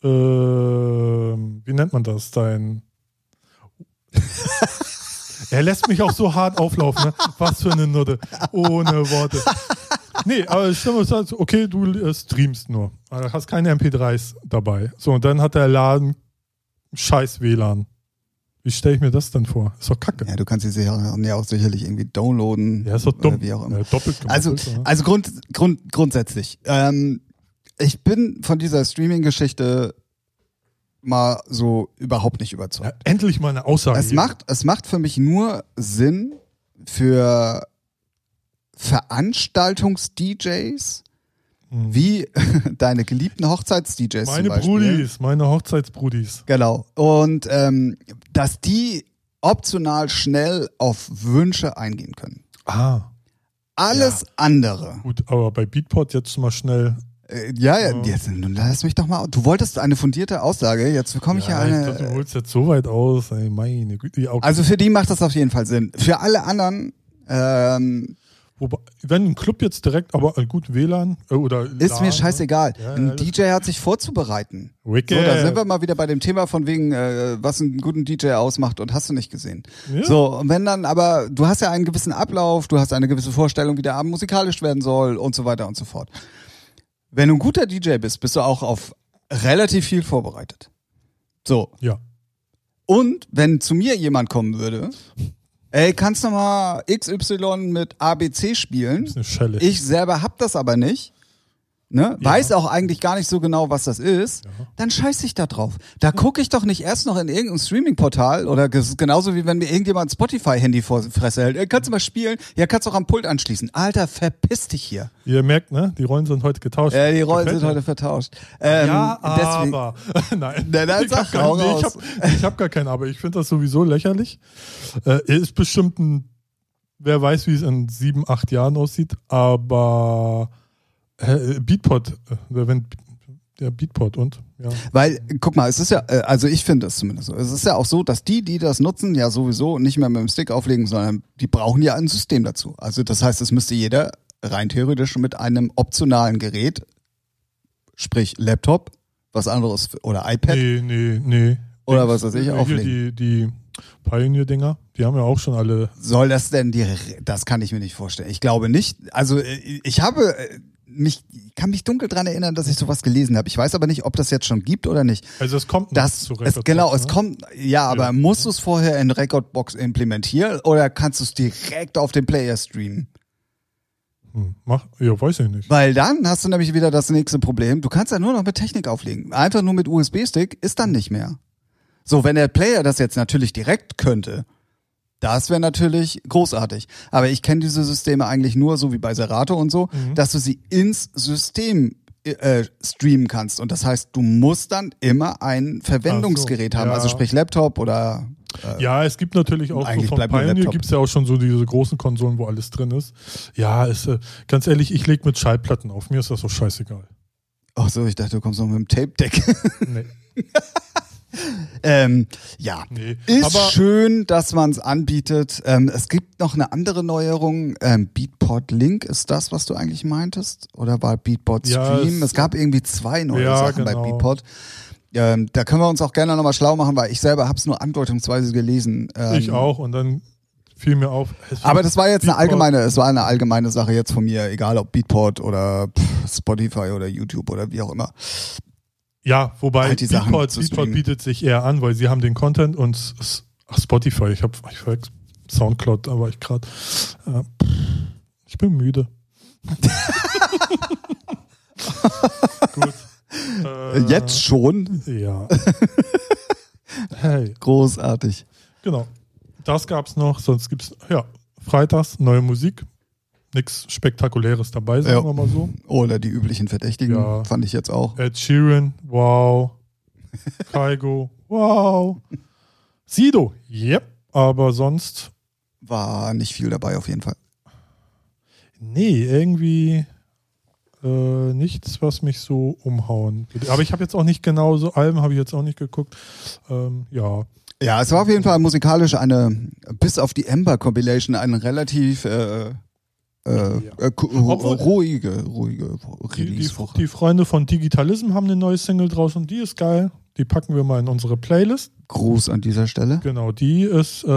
äh, wie nennt man das, dein. er lässt mich auch so hart auflaufen, ne? Was für eine Nutte. Ohne Worte. Nee, aber stell mal vor, okay, du äh, streamst nur. Also hast keine MP3s dabei. So, und dann hat der Laden scheiß WLAN. Wie stelle ich mir das denn vor? Ist doch kacke. Ja, du kannst sie sicher, ja auch sicherlich irgendwie downloaden. Ja, ist doch dumm. Wie auch immer. Ja, doppelt gemacht Also, oder? also Grund, Grund, grundsätzlich. Ähm, ich bin von dieser Streaming-Geschichte mal so überhaupt nicht überzeugt. ja, endlich mal eine Aussage. Es hier. macht, es macht für mich nur Sinn für Veranstaltungs-DJs, Mhm. wie deine geliebten Hochzeits-DJs Meine. Brudis, meine Hochzeitsbrudis. Genau. Und ähm, dass die optional schnell auf Wünsche eingehen können. Ah, Alles andere. gut, aber bei Beatport jetzt mal schnell. Äh, ja, ja, Ja. jetzt lass mich doch mal. Du wolltest eine fundierte Aussage, jetzt bekomme ich ja, ich eine. dachte, du holst jetzt so weit aus. Ey, meine Güte. Ja, also für die macht das auf jeden Fall Sinn. Für alle anderen ähm, Wobei, wenn ein Club jetzt direkt, aber äh, gut WLAN äh, oder ist LAN, mir scheißegal. Ja, Ein ja, DJ hat sich vorzubereiten. Wicked. So, da sind wir mal wieder bei dem Thema von wegen, äh, was einen guten DJ ausmacht und hast du nicht gesehen. Ja. So, und wenn dann aber, du hast ja einen gewissen Ablauf, du hast eine gewisse Vorstellung, wie der Abend musikalisch werden soll und so weiter und so fort. Wenn du ein guter DJ bist, bist du auch auf relativ viel vorbereitet. So. Ja. Und wenn zu mir jemand kommen würde, ey, kannst du mal XY mit ABC spielen? ist eine Schelle. Ich selber hab das aber nicht. Ne? Ja. Weiß auch eigentlich gar nicht so genau, was das ist, Ja. dann scheiß ich da drauf. Da gucke ich doch nicht erst noch in irgendein Streaming-Portal oder genauso wie wenn mir irgendjemand ein Spotify-Handy vor Fresse hält. Kannst du mal spielen? Ja, kannst du auch am Pult anschließen. Alter, verpiss dich hier. Ihr merkt, ne? Die Rollen sind heute getauscht. Äh, die Rollen Gefällt sind mir. heute vertauscht. Ähm, ja, aber. Nein, Na, dann ich sag, habe gar, nee, ich hab, ich hab gar keinen, aber ich finde das sowieso lächerlich. Äh, ist bestimmt ein, wer weiß, wie es in sieben, acht Jahren aussieht, aber äh, Beatport, äh, wenn, ja, Beatport und, ja. Weil, guck mal, es ist ja, äh, also ich finde es zumindest so. Es ist ja auch so, dass die, die das nutzen, ja sowieso nicht mehr mit dem Stick auflegen, sondern die brauchen ja ein System dazu. Also das heißt, es müsste jeder rein theoretisch mit einem optionalen Gerät, sprich Laptop, was anderes oder iPad, Nee, nee, nee. Oder was weiß ich, Hier auflegen. die, die Pioneer-Dinger, die haben ja auch schon alle. soll das denn die, das kann ich mir nicht vorstellen. Ich glaube nicht. Also ich habe mich, ich kann mich dunkel dran erinnern, dass ich sowas gelesen habe. Ich weiß aber nicht, ob das jetzt schon gibt oder nicht. Also es kommt Das, zu es, Rekordbox, genau, es ne? kommt, ja, aber Ja. musst du es vorher in Recordbox implementieren oder kannst du es direkt auf den Player streamen? Hm, mach, ja, weiß ich nicht. Weil dann hast du nämlich wieder das nächste Problem. Du kannst ja nur noch mit Technik auflegen. Einfach nur mit USB-Stick ist dann nicht mehr. So, wenn der Player das jetzt natürlich direkt könnte, das wäre natürlich großartig. Aber ich kenne diese Systeme eigentlich nur, so wie bei Serato und so, Mhm. dass du sie ins System äh, streamen kannst. Und das heißt, du musst dann immer ein Verwendungsgerät so, haben, ja. also sprich Laptop oder Ja, es gibt natürlich auch so Eigentlich von Pioneer gibt es ja auch schon so diese großen Konsolen, wo alles drin ist. Ja, ist, äh, ganz ehrlich, ich lege mit Schallplatten auf. Mir ist das so scheißegal. Ach so, ich dachte, du kommst noch mit dem Tape-Deck. Nee, ähm, ja. nee. Ist Aber schön, dass man es anbietet. Ähm, es gibt noch eine andere Neuerung. Ähm, Beatport Link ist das, was du eigentlich meintest? Oder war Beatport Ja, Stream? es- es, gab irgendwie zwei neue Ja, Sachen bei genau. Beatport. Ähm, da können wir uns auch gerne nochmal schlau machen, weil ich selber habe es nur andeutungsweise gelesen. Ähm, ich auch. Und dann fiel mir auf. Aber das war jetzt eine Beatport- allgemeine, es war eine allgemeine Sache jetzt von mir, egal ob Beatport oder Spotify oder YouTube oder wie auch immer. Ja, wobei halt Beatport, Beatport bietet sich eher an, weil sie haben den Content und ach, Spotify. Ich habe ich verwechselt Soundcloud, war ich gerade. Äh, ich bin müde. Gut. Äh, Jetzt schon? Ja. hey, Großartig. genau. Das gab's noch, sonst gibt's ja freitags neue Musik. Nichts Spektakuläres dabei, sagen Ja. wir mal so. Oder die üblichen Verdächtigen, Ja. fand ich jetzt auch. Ed Sheeran, wow. Kaigo, wow. Sido, yep. Aber sonst, War nicht viel dabei auf jeden Fall. nee, irgendwie äh, nichts, was mich so umhauen würde. Aber ich habe jetzt auch nicht genau so, Alben habe ich jetzt auch nicht geguckt. Ähm, ja. Ja, es war auf jeden Fall musikalisch eine, bis auf die Ember Compilation, eine relativ äh, äh, äh, Obwohl- ruhige, ruhige Die, die, Release-Woche. die Freunde von Digitalism haben eine neue Single draußen, die ist geil. Die packen wir mal in unsere Playlist. Gruß an dieser Stelle. Genau, die ist, äh,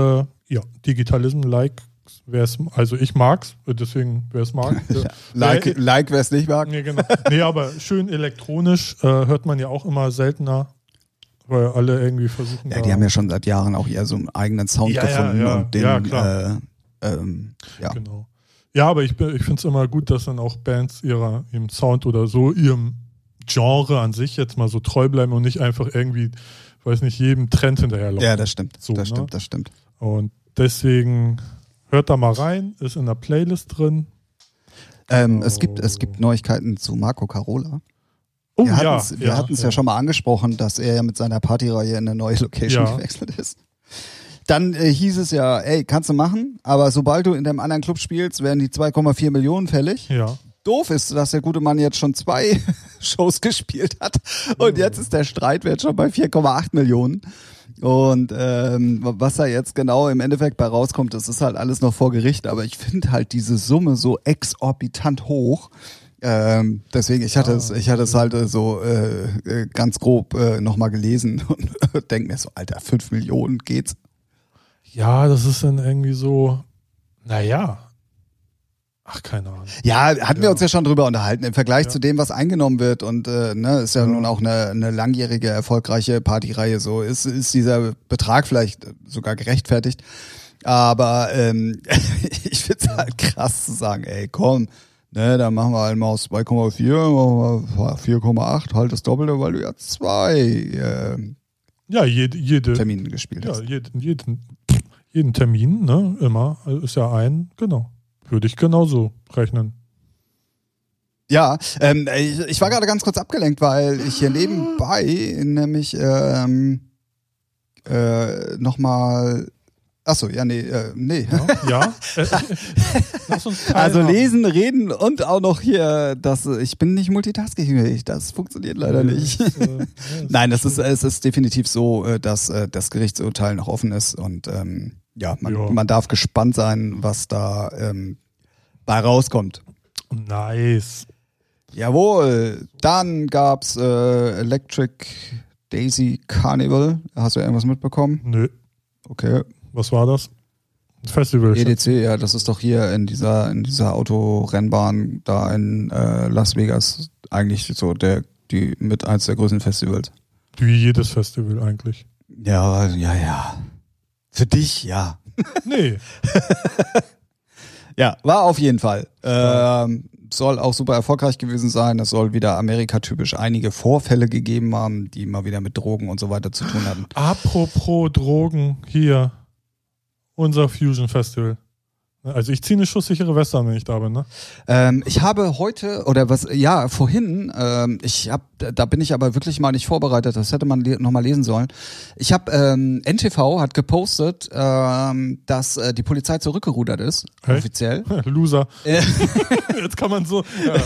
ja, Digitalism like, wer es, also ich mag's, deswegen, wer es mag. äh, Like, wer- like es nicht mag. Nee, genau. Nee, aber schön elektronisch äh, hört man ja auch immer seltener, weil alle irgendwie versuchen. Ja, die haben ja schon seit Jahren auch eher so einen eigenen Sound Ja, ja, gefunden ja. und den, Ja, klar. Äh, ähm, ja. Genau. Ja, aber ich, ich finde es immer gut, dass dann auch Bands ihrer, ihrem Sound oder so, ihrem Genre an sich jetzt mal so treu bleiben und nicht einfach irgendwie, weiß nicht, jedem Trend hinterherlaufen. ja, das stimmt. So, das ne? stimmt, das stimmt. Und deswegen hört da mal rein, ist in der Playlist drin. Ähm, es, gibt, es gibt Neuigkeiten zu Marco Carola. Oh wir ja, wir hatten es ja. schon mal angesprochen, dass er ja mit seiner Partyreihe in eine neue Location Ja. gewechselt ist. Dann äh, hieß es ja, ey, kannst du machen, aber sobald du in dem anderen Club spielst, werden die 2,4 Millionen fällig. Ja. Doof ist, dass der gute Mann jetzt schon zwei Shows gespielt hat und jetzt ist der Streitwert schon bei 4,8 Millionen. Und ähm, was da jetzt genau im Endeffekt bei rauskommt, das ist halt alles noch vor Gericht, aber ich finde halt diese Summe so exorbitant hoch. Ähm, deswegen, ich hatte es, ich hatte es halt so äh, äh, ganz grob äh, nochmal gelesen und denk mir so, Alter, 5 Millionen geht's. Ja, das ist dann irgendwie so, naja. Ach, keine Ahnung. Ja, hatten wir Ja. uns ja schon drüber unterhalten. Im Vergleich Ja. zu dem, was eingenommen wird und äh, ne, ist ja, Ja. nun auch eine, eine langjährige, erfolgreiche Partyreihe. So ist, ist dieser Betrag vielleicht sogar gerechtfertigt. Aber ähm, ich finde es halt krass zu sagen, ey, komm, ne, dann machen wir halt mal aus 2,4, machen wir 4,8, halt das Doppelte, weil du ja zwei äh, Ja, jede, jede, Termine gespielt ja, hast. jeden, jeden, jeden Termin, ne, immer, ist ja ein, genau. Würde ich genauso rechnen. Ja, ähm, ich, ich war gerade ganz kurz abgelenkt, weil ich hier nebenbei nämlich ähm, äh, nochmal. Achso, ja, nee, äh, nee. Ja, ja. Äh, Also lesen, reden und auch noch hier, das, ich bin nicht multitaskingfähig, das funktioniert leider nicht. Das, äh, ja, Nein, das ist, es ist definitiv so, äh, dass äh, das Gerichtsurteil noch offen ist und ähm, ja, man, Ja. man darf gespannt sein, was da ähm, bei rauskommt. Nice. Jawohl, dann gab's äh, Electric Daisy Carnival. Hast du irgendwas mitbekommen? Nö. Okay. Was war das? Ein Festival. EDC, ja, das ist doch hier in dieser in dieser Autorennbahn da in äh, Las Vegas eigentlich so der die mit eins der größten Festivals. Wie jedes Festival eigentlich. Ja, ja, ja. Für dich, ja. Nee. Ja, war auf jeden Fall. Ähm, soll auch super erfolgreich gewesen sein. Es soll wieder Amerika-typisch einige Vorfälle gegeben haben, die mal wieder mit Drogen und so weiter zu tun hatten. Apropos Drogen, hier. Unser Fusion Festival. Also ich ziehe eine schusssichere Weste an, wenn ich da bin, ne? Ähm, ich habe heute oder was, ja, vorhin, ähm, ich habe, da bin ich aber wirklich mal nicht vorbereitet, das hätte man le nochmal lesen sollen. Ich habe, ähm, NTV hat gepostet, ähm, dass äh, die Polizei zurückgerudert ist, Hey. offiziell. Loser. Äh. Jetzt kann man so. Ja.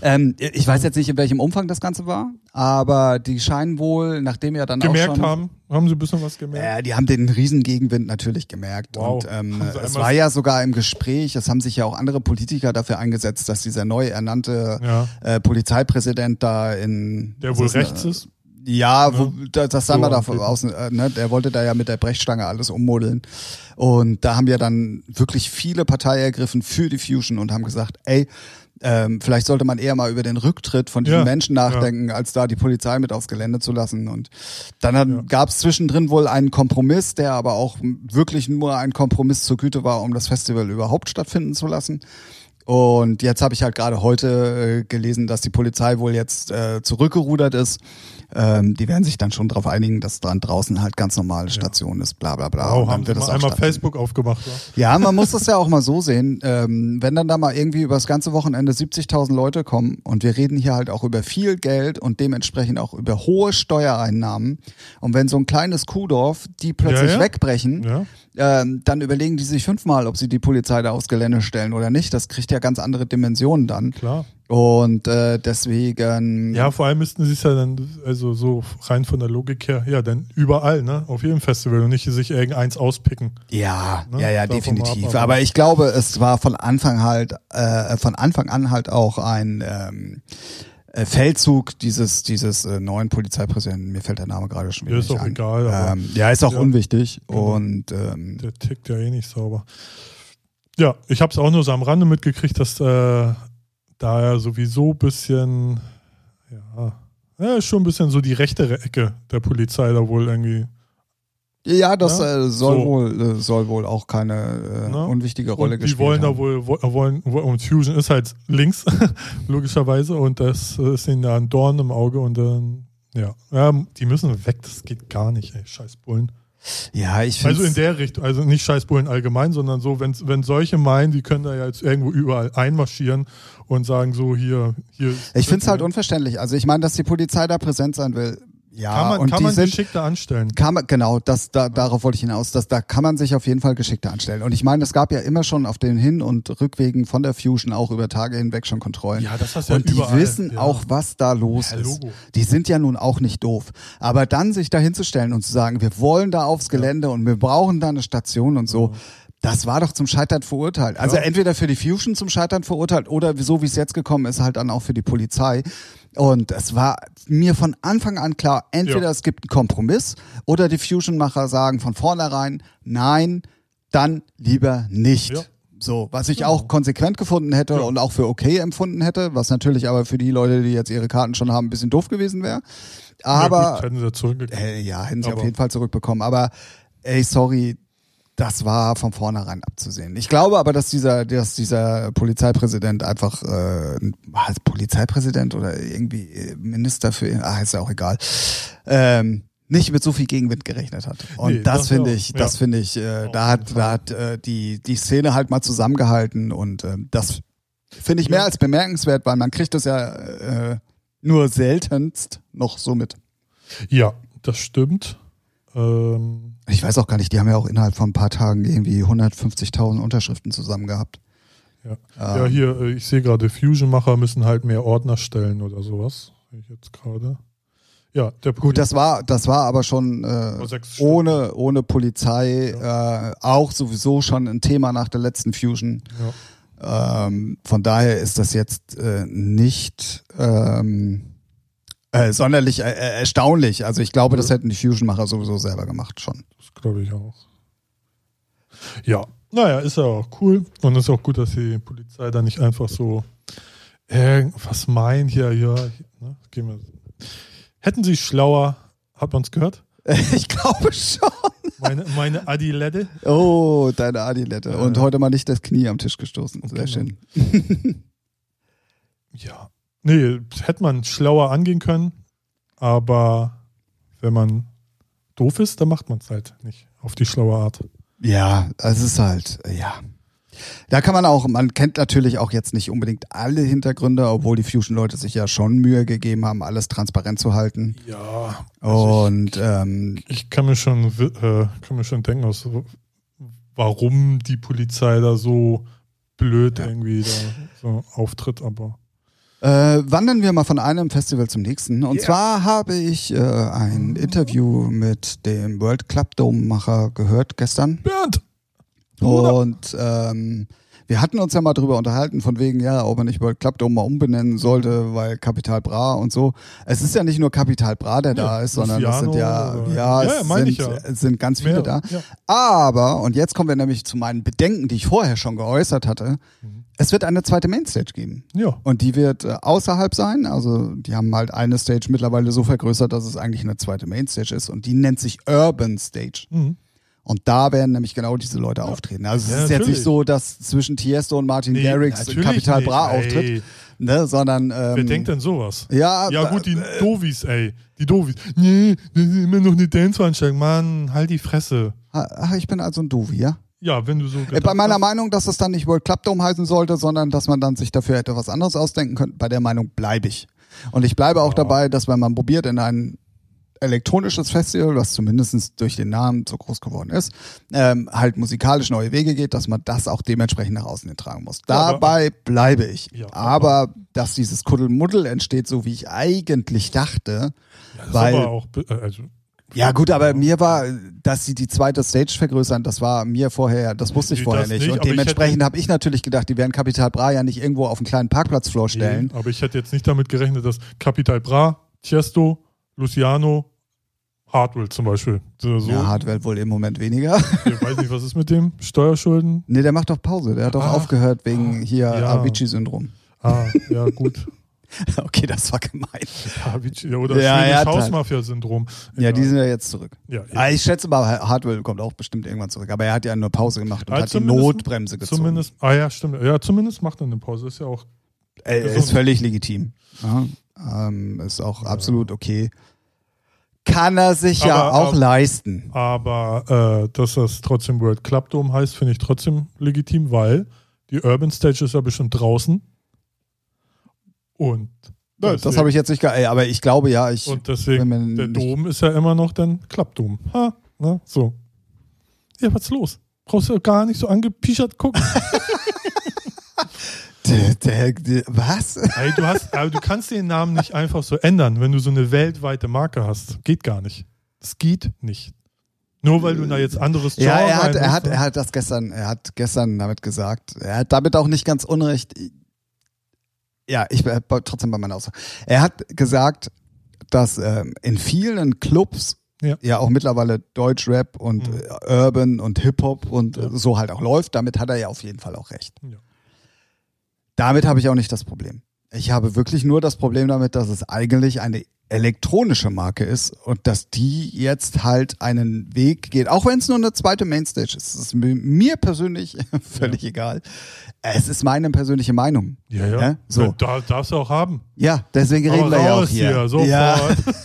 Ähm, ich weiß jetzt nicht, in welchem Umfang das Ganze war, aber die scheinen wohl, nachdem ja dann auch Gemerkt schon... haben. Haben sie ein bisschen was gemerkt? Ja, die haben den riesen Gegenwind natürlich gemerkt. Wow. Und ähm, es war ja sogar im Gespräch, es haben sich ja auch andere Politiker dafür eingesetzt, dass dieser neu ernannte Ja. äh, Polizeipräsident da in Der wohl rechts ist. Ja, wo, das, das sagen wir So, da okay. außen, äh, ne? Der wollte da ja mit der Brechstange alles ummodeln. Und da haben ja dann wirklich viele Partei ergriffen für die Fusion und haben gesagt, ey, ähm, vielleicht sollte man eher mal über den Rücktritt von diesen Ja, Menschen nachdenken, als da die Polizei mit aufs Gelände zu lassen. Und dann hat, Ja. gab es zwischendrin wohl einen Kompromiss, der aber auch wirklich nur ein Kompromiss zur Güte war, um das Festival überhaupt stattfinden zu lassen. Und jetzt habe ich halt gerade heute äh, gelesen, dass die Polizei wohl jetzt äh, zurückgerudert ist. Ähm, die werden sich dann schon darauf einigen, dass dann draußen halt ganz normale Station ist, bla bla bla. Wow, haben wird das einmal. Facebook aufgemacht. Wa? Ja, man muss das ja auch mal so sehen. Ähm, wenn dann da mal irgendwie über das ganze Wochenende 70.000 Leute kommen und wir reden hier halt auch über viel Geld und dementsprechend auch über hohe Steuereinnahmen. Und wenn so ein kleines Kuhdorf die plötzlich Ja, ja. wegbrechen, Ja. Ähm, dann überlegen die sich fünfmal, ob sie die Polizei da aufs Gelände stellen oder nicht. Das kriegt ja ganz andere Dimensionen dann. Klar. Und äh, deswegen. Ja, vor allem müssten sie es ja dann, also so rein von der Logik her, ja, dann überall, ne? Auf jedem Festival und nicht sich irgendeins auspicken. Ja, Ne? ja, ja, Davon definitiv. ab, aber- aber ich glaube, es war von Anfang halt, äh, von Anfang an halt auch ein ähm, äh, Feldzug dieses dieses äh, neuen Polizeipräsidenten. Mir fällt der Name gerade schon wieder Ja, ist nicht auch ein. egal, aber- Ähm, ja, ist auch Ja. unwichtig Genau. und ähm, Der tickt ja eh nicht sauber. Ja, ich habe es auch nur so am Rande mitgekriegt, dass äh, da ja sowieso ein bisschen, ja, ja, schon ein bisschen so die rechtere Ecke der Polizei da wohl irgendwie. Ja, das Ja, äh, soll so. wohl äh, soll wohl auch keine äh, Ne? unwichtige Rolle und die gespielt wollen haben. da wohl, wo- wollen, wo- und Fusion ist halt links, logischerweise, und das ist ihnen da ein Dorn im Auge und dann, ja. ja, die müssen weg, das geht gar nicht, ey, scheiß Bullen. ja, ich finde Also in der Richtung, also nicht Scheißbullen allgemein, sondern so, wenn, wenn solche meinen, die können da ja jetzt irgendwo überall einmarschieren und sagen so, hier, hier. ich finde es halt unverständlich. Also ich meine, dass die Polizei da präsent sein will. Ja, Kann man, und kann die man sind geschickter anstellen. Kann man, genau, das, da, darauf wollte ich hinaus. dass da kann man sich auf jeden Fall geschickter anstellen. Und ich meine, es gab ja immer schon auf den Hin- und Rückwegen von der Fusion auch über Tage hinweg schon Kontrollen. Ja, das hast du und ja die überall. wissen ja. auch, was da los Ja, ist. Die sind ja nun auch nicht doof. Aber dann sich da hinzustellen und zu sagen, wir wollen da aufs Gelände und wir brauchen da eine Station und so. Das war doch zum Scheitern verurteilt. Also Ja. entweder für die Fusion zum Scheitern verurteilt oder so wie es jetzt gekommen ist, halt dann auch für die Polizei. Und es war mir von Anfang an klar, entweder Ja. es gibt einen Kompromiss oder die Fusion-Macher sagen von vornherein, nein, dann lieber nicht. Ja. So, was ich Genau. auch konsequent gefunden hätte Ja. und auch für okay empfunden hätte, was natürlich aber für die Leute, die jetzt ihre Karten schon haben, ein bisschen doof gewesen wäre. ja, Aber gut, hätten sie zurückgekriegt. äh, ja, hätten sie Aber- auf jeden Fall zurückbekommen. Aber ey, sorry, das war von vornherein abzusehen. Ich glaube aber, dass dieser, dass dieser Polizeipräsident einfach äh, es Polizeipräsident oder irgendwie äh, Minister für, ah, ist ja auch egal, ähm, nicht mit so viel Gegenwind gerechnet hat. Und Nee, das das finde ich, das Ja. finde ich, äh, da hat, da hat äh, die die Szene halt mal zusammengehalten und äh, das finde ich mehr Ja. als bemerkenswert, weil man kriegt das ja äh, nur seltenst noch so mit. Ja, das stimmt. Ähm, Ich weiß auch gar nicht, die haben ja auch innerhalb von ein paar Tagen irgendwie 150.000 Unterschriften zusammen gehabt. ja. Ähm, ja, hier, äh, ich sehe gerade, Fusion-Macher müssen halt mehr Ordner stellen oder sowas. Ich jetzt gerade. Ja, der Gut, das war, das war aber schon äh, Stunden. ohne, ohne Polizei äh, auch sowieso schon ein Thema nach der letzten Fusion. Ja. Ähm, von daher ist das jetzt äh, nicht ähm, äh, sonderlich äh, äh, erstaunlich. Also ich glaube, das hätten die Fusion-Macher sowieso selber gemacht schon. Das glaube ich auch. Ja, naja, ist ja auch cool. Und ist auch gut, dass die Polizei da nicht einfach so irgendwas meint hier, ja, ne, gehen wir. Hätten sie schlauer, hat man es gehört? ich glaube schon. Meine, meine Adilette. Oh, deine Adilette. Und Äh. heute mal nicht das Knie am Tisch gestoßen. Sehr Genau. schön. Ja. Nee, hätte man schlauer angehen können, aber wenn man doof ist, dann macht man es halt nicht auf die schlaue Art. Ja, es ist halt, ja. Da kann man auch, man kennt natürlich auch jetzt nicht unbedingt alle Hintergründe, obwohl die Fusion-Leute sich ja schon Mühe gegeben haben, alles transparent zu halten. Ja. Also Und ähm, ich, ich kann mir schon äh, kann mir schon denken, aus, warum die Polizei da so blöd Ja. irgendwie da so auftritt, aber äh, wandern wir mal von einem Festival zum nächsten. Und Yeah. zwar habe ich äh, ein Interview mit dem World Club Dome-Macher gehört gestern. Bernd! Und ähm, wir hatten uns ja mal drüber unterhalten, von wegen, ja, ob man nicht World Club Dome mal umbenennen sollte, weil Capital Bra und so. Es ist ja nicht nur Capital Bra, der Ja, da ist, sondern es sind ja, Luciano oder- ja, Ja, es sind, ja. sind ganz viele Mehr, da. Aber, und jetzt kommen wir nämlich zu meinen Bedenken, die ich vorher schon geäußert hatte. Mhm. Es wird eine zweite Mainstage geben. Ja. Und die wird äh, außerhalb sein. Also die haben halt eine Stage mittlerweile so vergrößert, dass es eigentlich eine zweite Mainstage ist. Und die nennt sich Urban Stage. Mhm. Und da werden nämlich genau diese Leute auftreten. Also es Ja, ist jetzt natürlich. nicht so, dass zwischen Tiesto und Martin Nee, Garrix Capital nicht. Bra Ey, auftritt, ne, sondern ähm, Wer denkt denn sowas? ja, Ja äh, gut, die Dovis, ey. Die Dovis. Nee, das ist immer noch eine Dance-Veranstaltung. Mann, halt die Fresse. Ach, ich bin also ein Dovi, ja? Ja, wenn du so Äh, Bei meiner hast. Meinung, dass es dann nicht World Club Dome heißen sollte, sondern dass man dann sich dafür hätte was anderes ausdenken können, bei der Meinung bleibe ich. Und ich bleibe auch Ja. dabei, dass wenn man probiert, in ein elektronisches Festival, was zumindest durch den Namen so groß geworden ist, ähm, halt musikalisch neue Wege geht, dass man das auch dementsprechend nach außen tragen muss. Ja, aber- Dabei bleibe ich. Ja, aber dass dieses Kuddelmuddel entsteht, so wie ich eigentlich dachte, Ja, weil- aber auch, äh, also, ja gut, aber mir war, dass sie die zweite Stage vergrößern, das war mir vorher, das wusste ich Nee, vorher nicht. nicht, Und aber dementsprechend habe ich natürlich gedacht, die werden Capital Bra ja nicht irgendwo auf einen kleinen Parkplatzfloor stellen. nee, aber ich hätte jetzt nicht damit gerechnet, dass Capital Bra, Tiesto, Luciano, Hardwell zum Beispiel. So. Ja, Hardware wohl im Moment weniger. Ich weiß nicht, was ist mit dem? Steuerschulden? nee, der macht doch Pause. Der hat doch Ah. aufgehört wegen hier Ja. Avicii-Syndrom. Ah, ja, gut. okay, das war gemein. Avicii- ja, oder Ja, hat halt- Hausmafia-Syndrom. Ja, die sind ja jetzt zurück. ja, Ah, ich schätze mal, Hardwell kommt auch bestimmt irgendwann zurück. Aber er hat ja nur Pause gemacht und Ah, hat die Notbremse gezogen. Zumindest, ah ja, stimmt. Ja, zumindest macht er eine Pause. Ist ja auch. Äh, ist völlig legitim. Ja, ähm, ist auch absolut okay. Kann er sich ja Aber- auch aber- leisten. Aber äh, dass das trotzdem World Club Dome heißt, finde ich trotzdem legitim, weil die Urban Stage ist ja bestimmt draußen. Und Das habe ich jetzt nicht ey, aber ich glaube ja, ich Und deswegen, man der Dom ist ja immer noch dann Klappdom. Ha, ne, so. Ja, was ist los? Brauchst du gar nicht so angepischert gucken. der, der, der, was? Ey, du, hast, aber du kannst den Namen nicht einfach so ändern, wenn du so eine weltweite Marke hast. Geht gar nicht. Das geht nicht. Nur weil du da jetzt anderes Genre Ja, er hat, er hat, ne? er hat das gestern, er hat gestern damit gesagt. Er hat damit auch nicht ganz unrecht. Ja, ich bin trotzdem bei meiner Aussage. Er hat gesagt, dass ähm, in vielen Clubs Ja. ja, auch mittlerweile Deutschrap und Mhm. Urban und Hip-Hop und Ja. so halt auch läuft. Damit hat er ja auf jeden Fall auch recht. Ja. Damit habe ich auch nicht das Problem. Ich habe wirklich nur das Problem damit, dass es eigentlich eine elektronische Marke ist und dass die jetzt halt einen Weg geht, auch wenn es nur eine zweite Mainstage ist. Das ist mi- mir persönlich völlig egal. Es ist meine persönliche Meinung. Ja, ja. Ja, so. Da, darfst du auch haben. Ja, deswegen reden Aber wir ja auch hier. sofort. ja.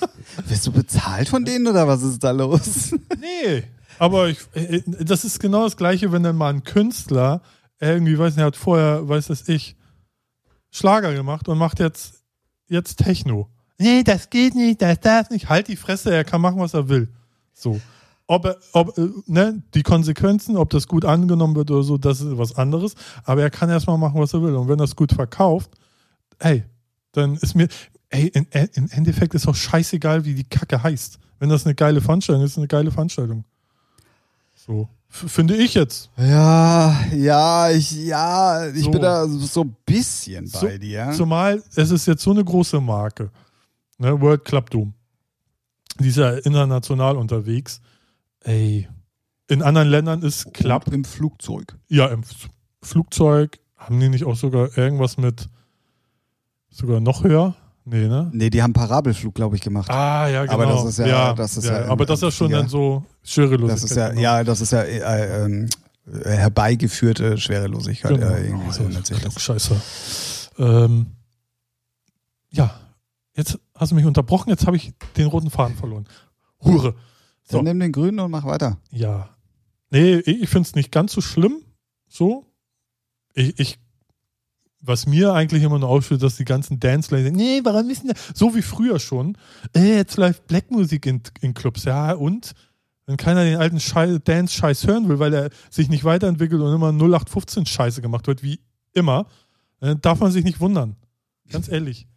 Wirst du bezahlt von denen oder was ist da los? Nee, aber ich, äh, das ist genau das Gleiche, wenn dann mal ein Künstler irgendwie, weiß nicht, hat vorher, weiß das ich, Schlager gemacht und macht jetzt, jetzt Techno. Nee, das geht nicht, das darf nicht. Halt die Fresse, er kann machen, was er will. So. Ob, er, ob äh, ne, die Konsequenzen, ob das gut angenommen wird oder so, das ist was anderes. Aber er kann erstmal machen, was er will. Und wenn es gut verkauft, hey, dann ist mir, ey, in, im Endeffekt ist auch scheißegal, wie die Kacke heißt. Wenn das eine geile Veranstaltung ist, ist eine geile Veranstaltung. So. Finde ich jetzt. Ja, ja, ich, ja, ich So. bin da so ein bisschen So- bei dir. Zumal es ist jetzt so eine große Marke. Ne, World Club Dome. Die ist ja international unterwegs. Ey. In anderen Ländern ist Club. im Flugzeug. Ja, im F- Flugzeug. Haben die nicht auch sogar irgendwas mit sogar noch höher? Nee, ne? Nee, die haben Parabelflug, glaube ich, gemacht. Ah, ja, genau. Aber das ist ja- das ist ja im- aber das ist ja schon ja. dann so Schwerelosigkeit. das ist ja, genau. ja, das ist ja äh, äh, herbeigeführte Schwerelosigkeit. Genau. Äh, irgendwie so nennt sich das. Scheiße. Ähm, ja, jetzt hast du mich unterbrochen, jetzt habe ich den roten Faden verloren. Hure. So, Dann nimm den grünen und mach weiter. ja. Nee, ich finde es nicht ganz so schlimm. So. Ich, ich, was mir eigentlich immer nur ausführt, dass die ganzen Dance-Laser, nee, warum wissen wir, so wie früher schon, äh, jetzt läuft Blackmusik in, in Clubs, ja, und? Wenn keiner den alten Schei Dance-Scheiß hören will, weil er sich nicht weiterentwickelt und immer 0815-Scheiße gemacht wird, wie immer, dann darf man sich nicht wundern. Ganz ehrlich.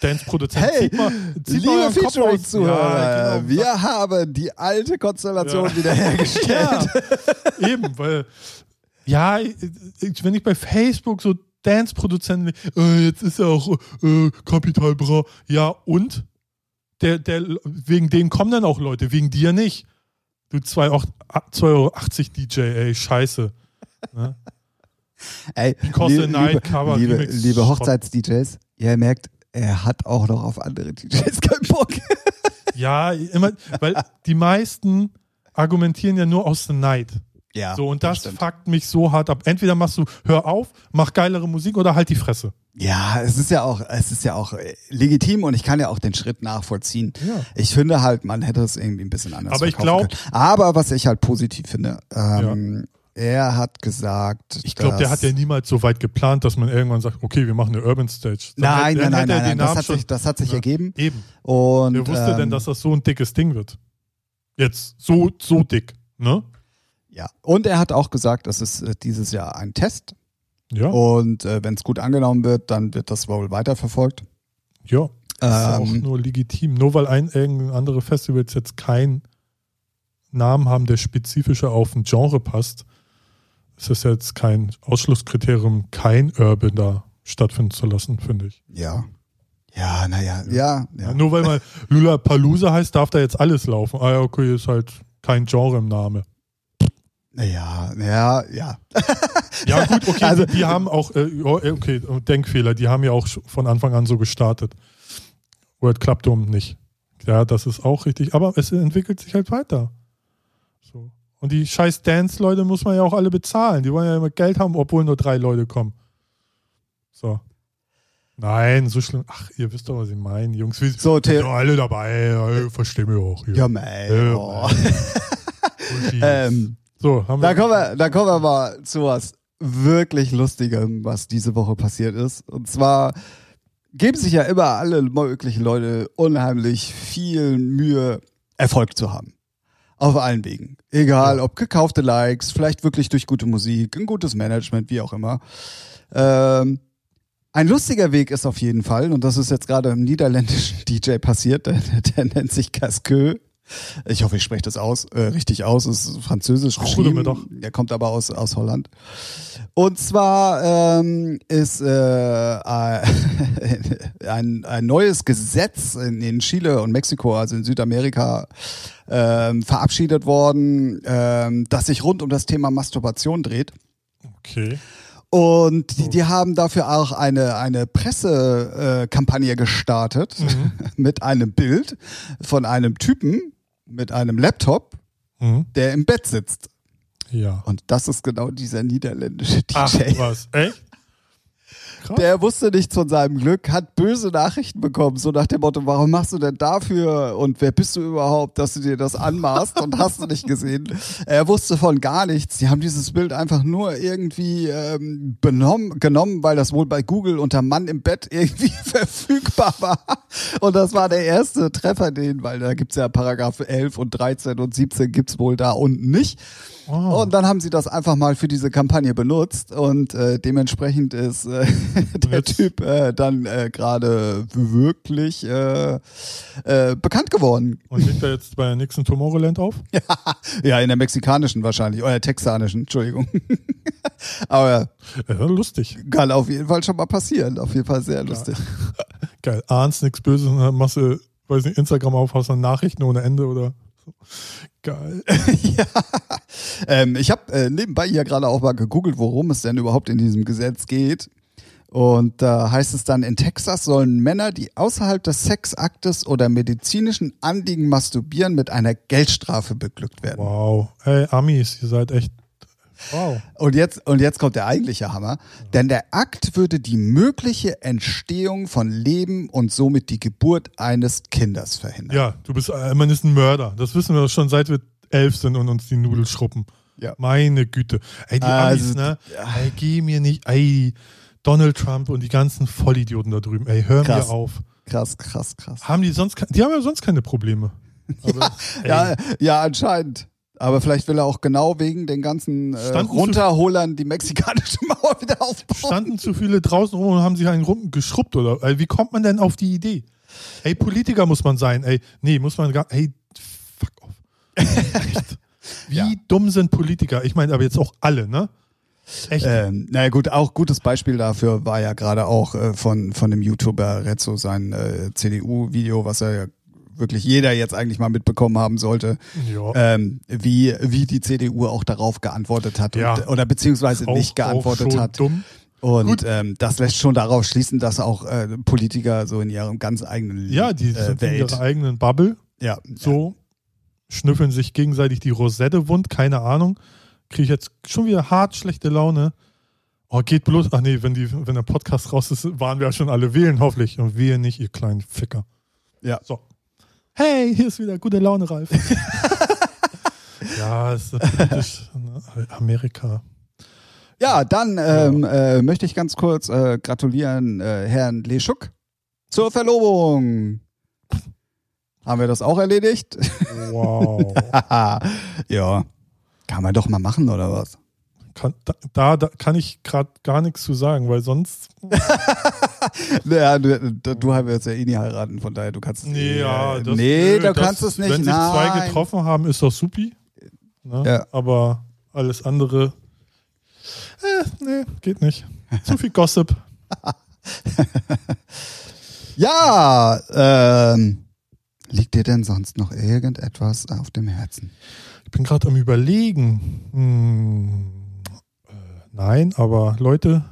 Dance-Produzent, Hey, zieht mal, zieht Liebe. Featuring-Zuhörer, Ja, genau. wir haben die alte Konstellation Ja. wiederhergestellt. Ja, eben, weil, ja, wenn ich bei Facebook so Dance-Produzenten, äh, jetzt ist ja auch äh, Capital Bra, ja, und? Der, der, wegen dem kommen dann auch Leute, wegen dir nicht. Du 2,80 Euro 2,80 Euro DJ, ey, scheiße. Ne? Ey, Because liebe, Night Cover liebe, Remix. liebe Hochzeits-DJs, ihr merkt, er hat auch noch auf andere DJs keinen Bock. Ja, immer, weil die meisten argumentieren ja nur aus the Night. Ja, So, und das stimmt. fuckt mich so hart ab. Entweder machst du, hör auf, mach geilere Musik oder halt die Fresse. Ja, es ist ja auch, es ist ja auch äh, legitim und ich kann ja auch den Schritt nachvollziehen. Ja. Ich finde halt, man hätte es irgendwie ein bisschen anders Aber ich verkaufen glaub- können. Aber was ich halt positiv finde, ähm, er hat gesagt, Ich glaube, der hat ja niemals so weit geplant, dass man irgendwann sagt, okay, wir machen eine Urban Stage. Dann Nein, hätte- nein, nein, nein, Das hat schon- sich, das hat sich Ja. ergeben. Eben. Und Wer wusste ähm, denn, dass das so ein dickes Ding wird? Jetzt so, so dick, ne? Ja. Und er hat auch gesagt, das ist äh, dieses Jahr ein Test. Ja, Und äh, wenn es gut angenommen wird, dann wird das wohl weiterverfolgt. ja. Das ist ja auch Ähm, nur legitim. Nur weil ein irgendein andere Festivals jetzt keinen Namen haben, der spezifischer auf ein Genre passt, ist das jetzt kein Ausschlusskriterium, kein Urban da stattfinden zu lassen, finde ich. ja. Ja, naja, ja, ja. Ja. Nur weil mal Lula Palusa heißt, darf da jetzt alles laufen. Ah ja, okay, ist halt kein Genre im Name. Ja, ja, ja. Ja, gut, okay, Also- die, haben auch, äh, ja, okay, Denkfehler, die haben ja auch von Anfang an so gestartet. World Club Dome nicht. Ja, das ist auch richtig, aber es entwickelt sich halt weiter. So. Und die scheiß Dance-Leute muss man ja auch alle bezahlen. Die wollen ja immer Geld haben, obwohl nur drei Leute kommen. So. Nein, so schlimm. Ach, ihr wisst doch, was ich meine, Jungs. Wir So, sind doch alle dabei. Ja, verstehen wir auch. Hier. ja, man. Ja, Oh. Uschi. ähm, so, haben wir. da, kommen wir, da kommen wir mal zu was wirklich Lustigem, was diese Woche passiert ist. Und zwar geben sich ja immer alle möglichen Leute unheimlich viel Mühe, Erfolg zu haben. Auf allen Wegen. Egal, ob gekaufte Likes, vielleicht wirklich durch gute Musik, ein gutes Management, wie auch immer. Ähm, ein lustiger Weg ist auf jeden Fall, und das ist jetzt gerade im niederländischen DJ passiert, der, der nennt sich Casqueux. Ich hoffe, ich spreche das aus, äh, richtig aus, ist französisch geschrieben. mir doch. Der kommt aber aus, aus Holland. Und zwar ähm, ist äh, ein, ein neues Gesetz in, in Chile und Mexiko, also in Südamerika, ähm, verabschiedet worden, ähm, das sich rund um das Thema Masturbation dreht. Okay. Und die, die haben dafür auch eine, eine Pressekampagne äh, gestartet mit einem Bild von einem Typen mit einem Laptop, Mhm. der im Bett sitzt. Ja. Und das ist genau dieser niederländische Ach, DJ. was? Echt? Krass. Der wusste nichts von seinem Glück, hat böse Nachrichten bekommen, so nach dem Motto, warum machst du denn dafür und wer bist du überhaupt, dass du dir das anmaßt und hast du nicht gesehen. Er wusste von gar nichts. Die haben dieses Bild einfach nur irgendwie ähm, benommen, genommen, weil das wohl bei Google unter Mann im Bett irgendwie verfügbar war. Und das war der erste Treffer, den, weil da gibt's ja Paragraph 11 und 13 und 17 gibt's wohl da unten nicht. Oh. Und dann haben sie das einfach mal für diese Kampagne benutzt und äh, dementsprechend ist äh, der jetzt- Typ äh, dann äh, gerade wirklich äh, äh, bekannt geworden. Und liegt er jetzt bei der nächsten Tomorrowland auf? Ja, in der mexikanischen wahrscheinlich, oder texanischen, Entschuldigung. Aber Ja, lustig. kann auf jeden Fall schon mal passieren. Auf jeden Fall sehr lustig. Geil. Ahnst nichts Böses und dann machst du, weiß nicht, Instagram auf, hast dann Nachrichten ohne Ende oder so. Geil. ja. Ähm, ich habe äh, nebenbei hier gerade auch mal gegoogelt, worum es denn überhaupt in diesem Gesetz geht. Und da heißt es dann, in Texas sollen Männer, die außerhalb des Sexaktes oder medizinischen Anliegen masturbieren, mit einer Geldstrafe beglückt werden. Wow. Hey, Amis, ihr seid echt. Wow. Und jetzt, und jetzt kommt der eigentliche Hammer. Denn der Akt würde die mögliche Entstehung von Leben und somit die Geburt eines Kindes verhindern. Ja, du bist, äh, man ist ein Mörder. Das wissen wir doch schon, seit wir elf sind und uns die Nudel schruppen. Ja. Meine Güte. Ey, die Also, Amis, ne? Ey, geh mir nicht, ey, Donald Trump und die ganzen Vollidioten da drüben, ey, hör Krass. mir auf. Krass, krass, krass. Haben die sonst, die haben ja sonst keine Probleme. Aber, ey, Ja, ja, anscheinend. Aber vielleicht will er auch genau wegen den ganzen äh, Runterholern die mexikanische Mauer wieder aufbauen. standen zu viele draußen rum und haben sich einen rum geschrubbt oder ey, wie kommt man denn auf die Idee? Ey, Politiker muss man sein, ey. Nee, muss man gar ey, fuck off. Echt. Wie Ja. dumm sind Politiker? Ich meine aber jetzt auch alle, ne? Echt. Ähm, naja gut, auch gutes Beispiel dafür war ja gerade auch äh, von, von dem YouTuber Rezzo sein äh, CDU-Video, was ja wirklich jeder jetzt eigentlich mal mitbekommen haben sollte, ja. ähm, wie, wie die CDU auch darauf geantwortet hat Ja. und, oder beziehungsweise Auch- nicht geantwortet hat. Dumm. Und Gut. ähm, das lässt schon darauf schließen, dass auch äh, Politiker so in ihrem ganz eigenen Ja, die äh, sind in Welt. ihrer eigenen Bubble. Ja, So schnüffeln sich gegenseitig die Rosette wund, keine Ahnung. Kriege ich jetzt schon wieder hart schlechte Laune. Oh, geht bloß. Ach nee, wenn, die, wenn der Podcast raus ist, waren wir ja schon alle wählen, hoffentlich. Und wir nicht, ihr kleinen Ficker. Ja. So. Hey, hier ist wieder gute Laune, Ralf. Ja, es ist natürlich ne, Amerika. Ja, dann ähm, äh, möchte ich ganz kurz äh, gratulieren äh, Herrn Leschuk zur Verlobung. Haben wir das auch erledigt? Wow. ja. Kann man doch mal machen, oder was? Kann, da, da kann ich gerade gar nichts zu sagen, weil sonst. naja, du, du hast jetzt ja eh nie heiraten, von daher, du kannst es Nee, ja, das, nee, du kannst es nicht. Wenn sich Nein. zwei getroffen haben, ist doch supi. Ne? Ja. Aber alles andere. Äh, nee, geht nicht. Zu viel Gossip. Ja, ähm, liegt dir denn sonst noch irgendetwas auf dem Herzen? Ich bin gerade am Überlegen. Hm, nein, aber Leute,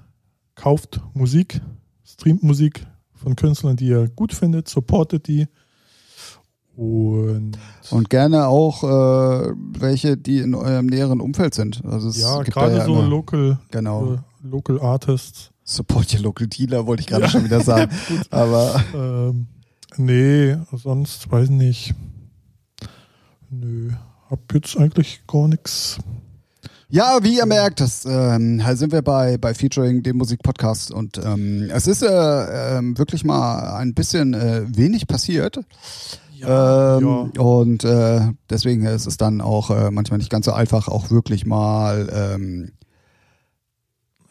kauft Musik, streamt Musik von Künstlern, die ihr gut findet, supportet die. Und Und gerne auch äh, welche, die in eurem näheren Umfeld sind. Also es ja, gerade ja so immer- local, Genau. äh, local Artists. Support your local dealer, wollte ich gerade schon wieder sagen. Aber Ähm, nee, sonst weiß nicht. Nö, hab jetzt eigentlich gar nichts. Ja, wie ihr merkt, das ähm, hier sind wir bei, bei Featuring, dem Musikpodcast. Und ähm, es ist äh, ähm, wirklich mal ein bisschen äh, wenig passiert. ähm, Und äh, deswegen ist es dann auch äh, manchmal nicht ganz so einfach, auch wirklich mal ähm,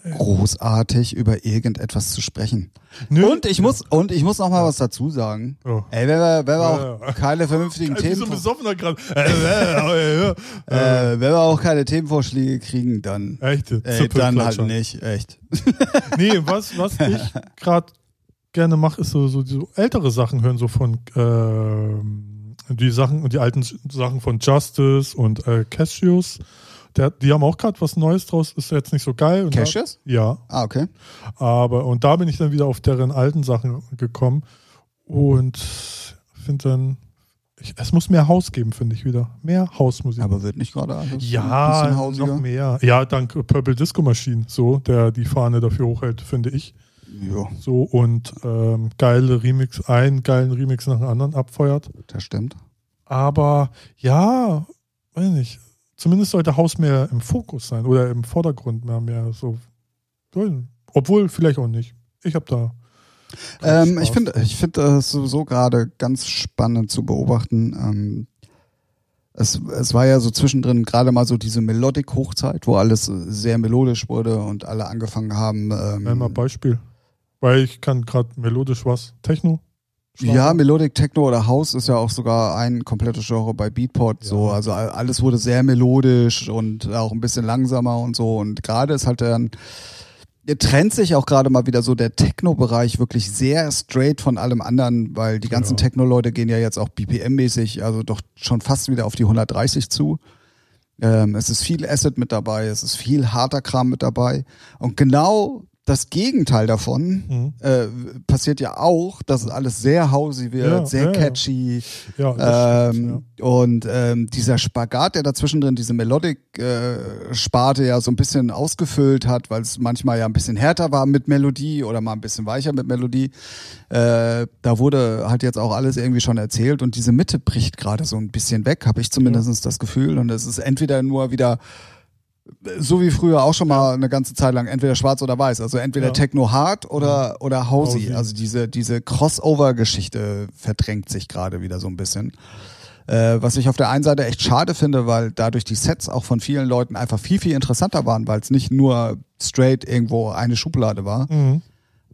großartig über irgendetwas zu sprechen. Nö. Und ich muss und ich muss noch mal was dazu sagen. Oh. Ey, wenn wir, wenn wir auch ja. keine vernünftigen Wie so Themen, ein Besoffener gerade. Äh, äh, äh, äh. äh, wenn wir auch keine Themenvorschläge kriegen, dann Echte ey, dann halt nicht, echt. Nee, was, was ich gerade gerne mache, ist so, so, so ältere Sachen hören, so von ähm, die Sachen, die alten Sachen von Justice und äh, Cassius. Der, die haben auch gerade was Neues draus, ist jetzt nicht so geil. Und da- Cassius? Ja, Ah, okay. aber und da bin ich dann wieder auf deren alten Sachen gekommen und finde dann, ich, es muss mehr Haus geben, finde ich wieder. Mehr Hausmusik. Aber wird nicht gerade alles ja, ein bisschen noch mehr. Ja, dank Purple Disco Machine, so, der die Fahne dafür hochhält, finde ich. Ja, So und ähm, geile Remix, einen geilen Remix nach dem anderen abfeuert. das stimmt. Aber ja, weiß nicht. Zumindest sollte Haus mehr im Fokus sein oder im Vordergrund mehr, mehr so. Obwohl, vielleicht auch nicht. Ich habe da. Ähm, ich finde ich finde es sowieso gerade ganz spannend zu beobachten. Ähm, es, es war ja so zwischendrin gerade mal so diese Melodic-Hochzeit, wo alles sehr melodisch wurde und alle angefangen haben. Ähm, Nenn mal Beispiel. Weil ich kann gerade melodisch was. Techno? Schlager? Ja, Melodic Techno oder House ist ja auch sogar ein komplettes Genre bei Beatport. So, Ja. also all- alles wurde sehr melodisch und auch ein bisschen langsamer und so. Und gerade ist halt dann trennt sich auch gerade mal wieder so der Techno-Bereich wirklich sehr straight von allem anderen, weil die ganzen Ja. Techno-Leute gehen ja jetzt auch BPM-mäßig, also doch schon fast wieder auf die 130 zu. Ähm, es ist viel Asset mit dabei, es ist viel harter Kram mit dabei. Und genau das Gegenteil davon Mhm. äh, passiert ja auch, dass es alles sehr hausy wird, Ja, sehr ja, catchy. Ja, Ähm, stimmt, Und ähm, dieser Spagat, der dazwischen drin diese Melodic-Sparte ja so ein bisschen ausgefüllt hat, weil es manchmal ja ein bisschen härter war mit Melodie oder mal ein bisschen weicher mit Melodie, äh, da wurde halt jetzt auch alles irgendwie schon erzählt und diese Mitte bricht gerade so ein bisschen weg, habe ich zumindest das Gefühl. Und es ist entweder nur wieder so wie früher auch schon mal eine ganze Zeit lang entweder schwarz oder weiß, also entweder Ja. Techno hard oder oder Housey. Housey. Also diese diese Crossover-Geschichte verdrängt sich gerade wieder so ein bisschen. Äh, was ich auf der einen Seite echt schade finde, weil dadurch die Sets auch von vielen Leuten einfach viel viel interessanter waren, weil es nicht nur straight irgendwo eine Schublade war. Mhm.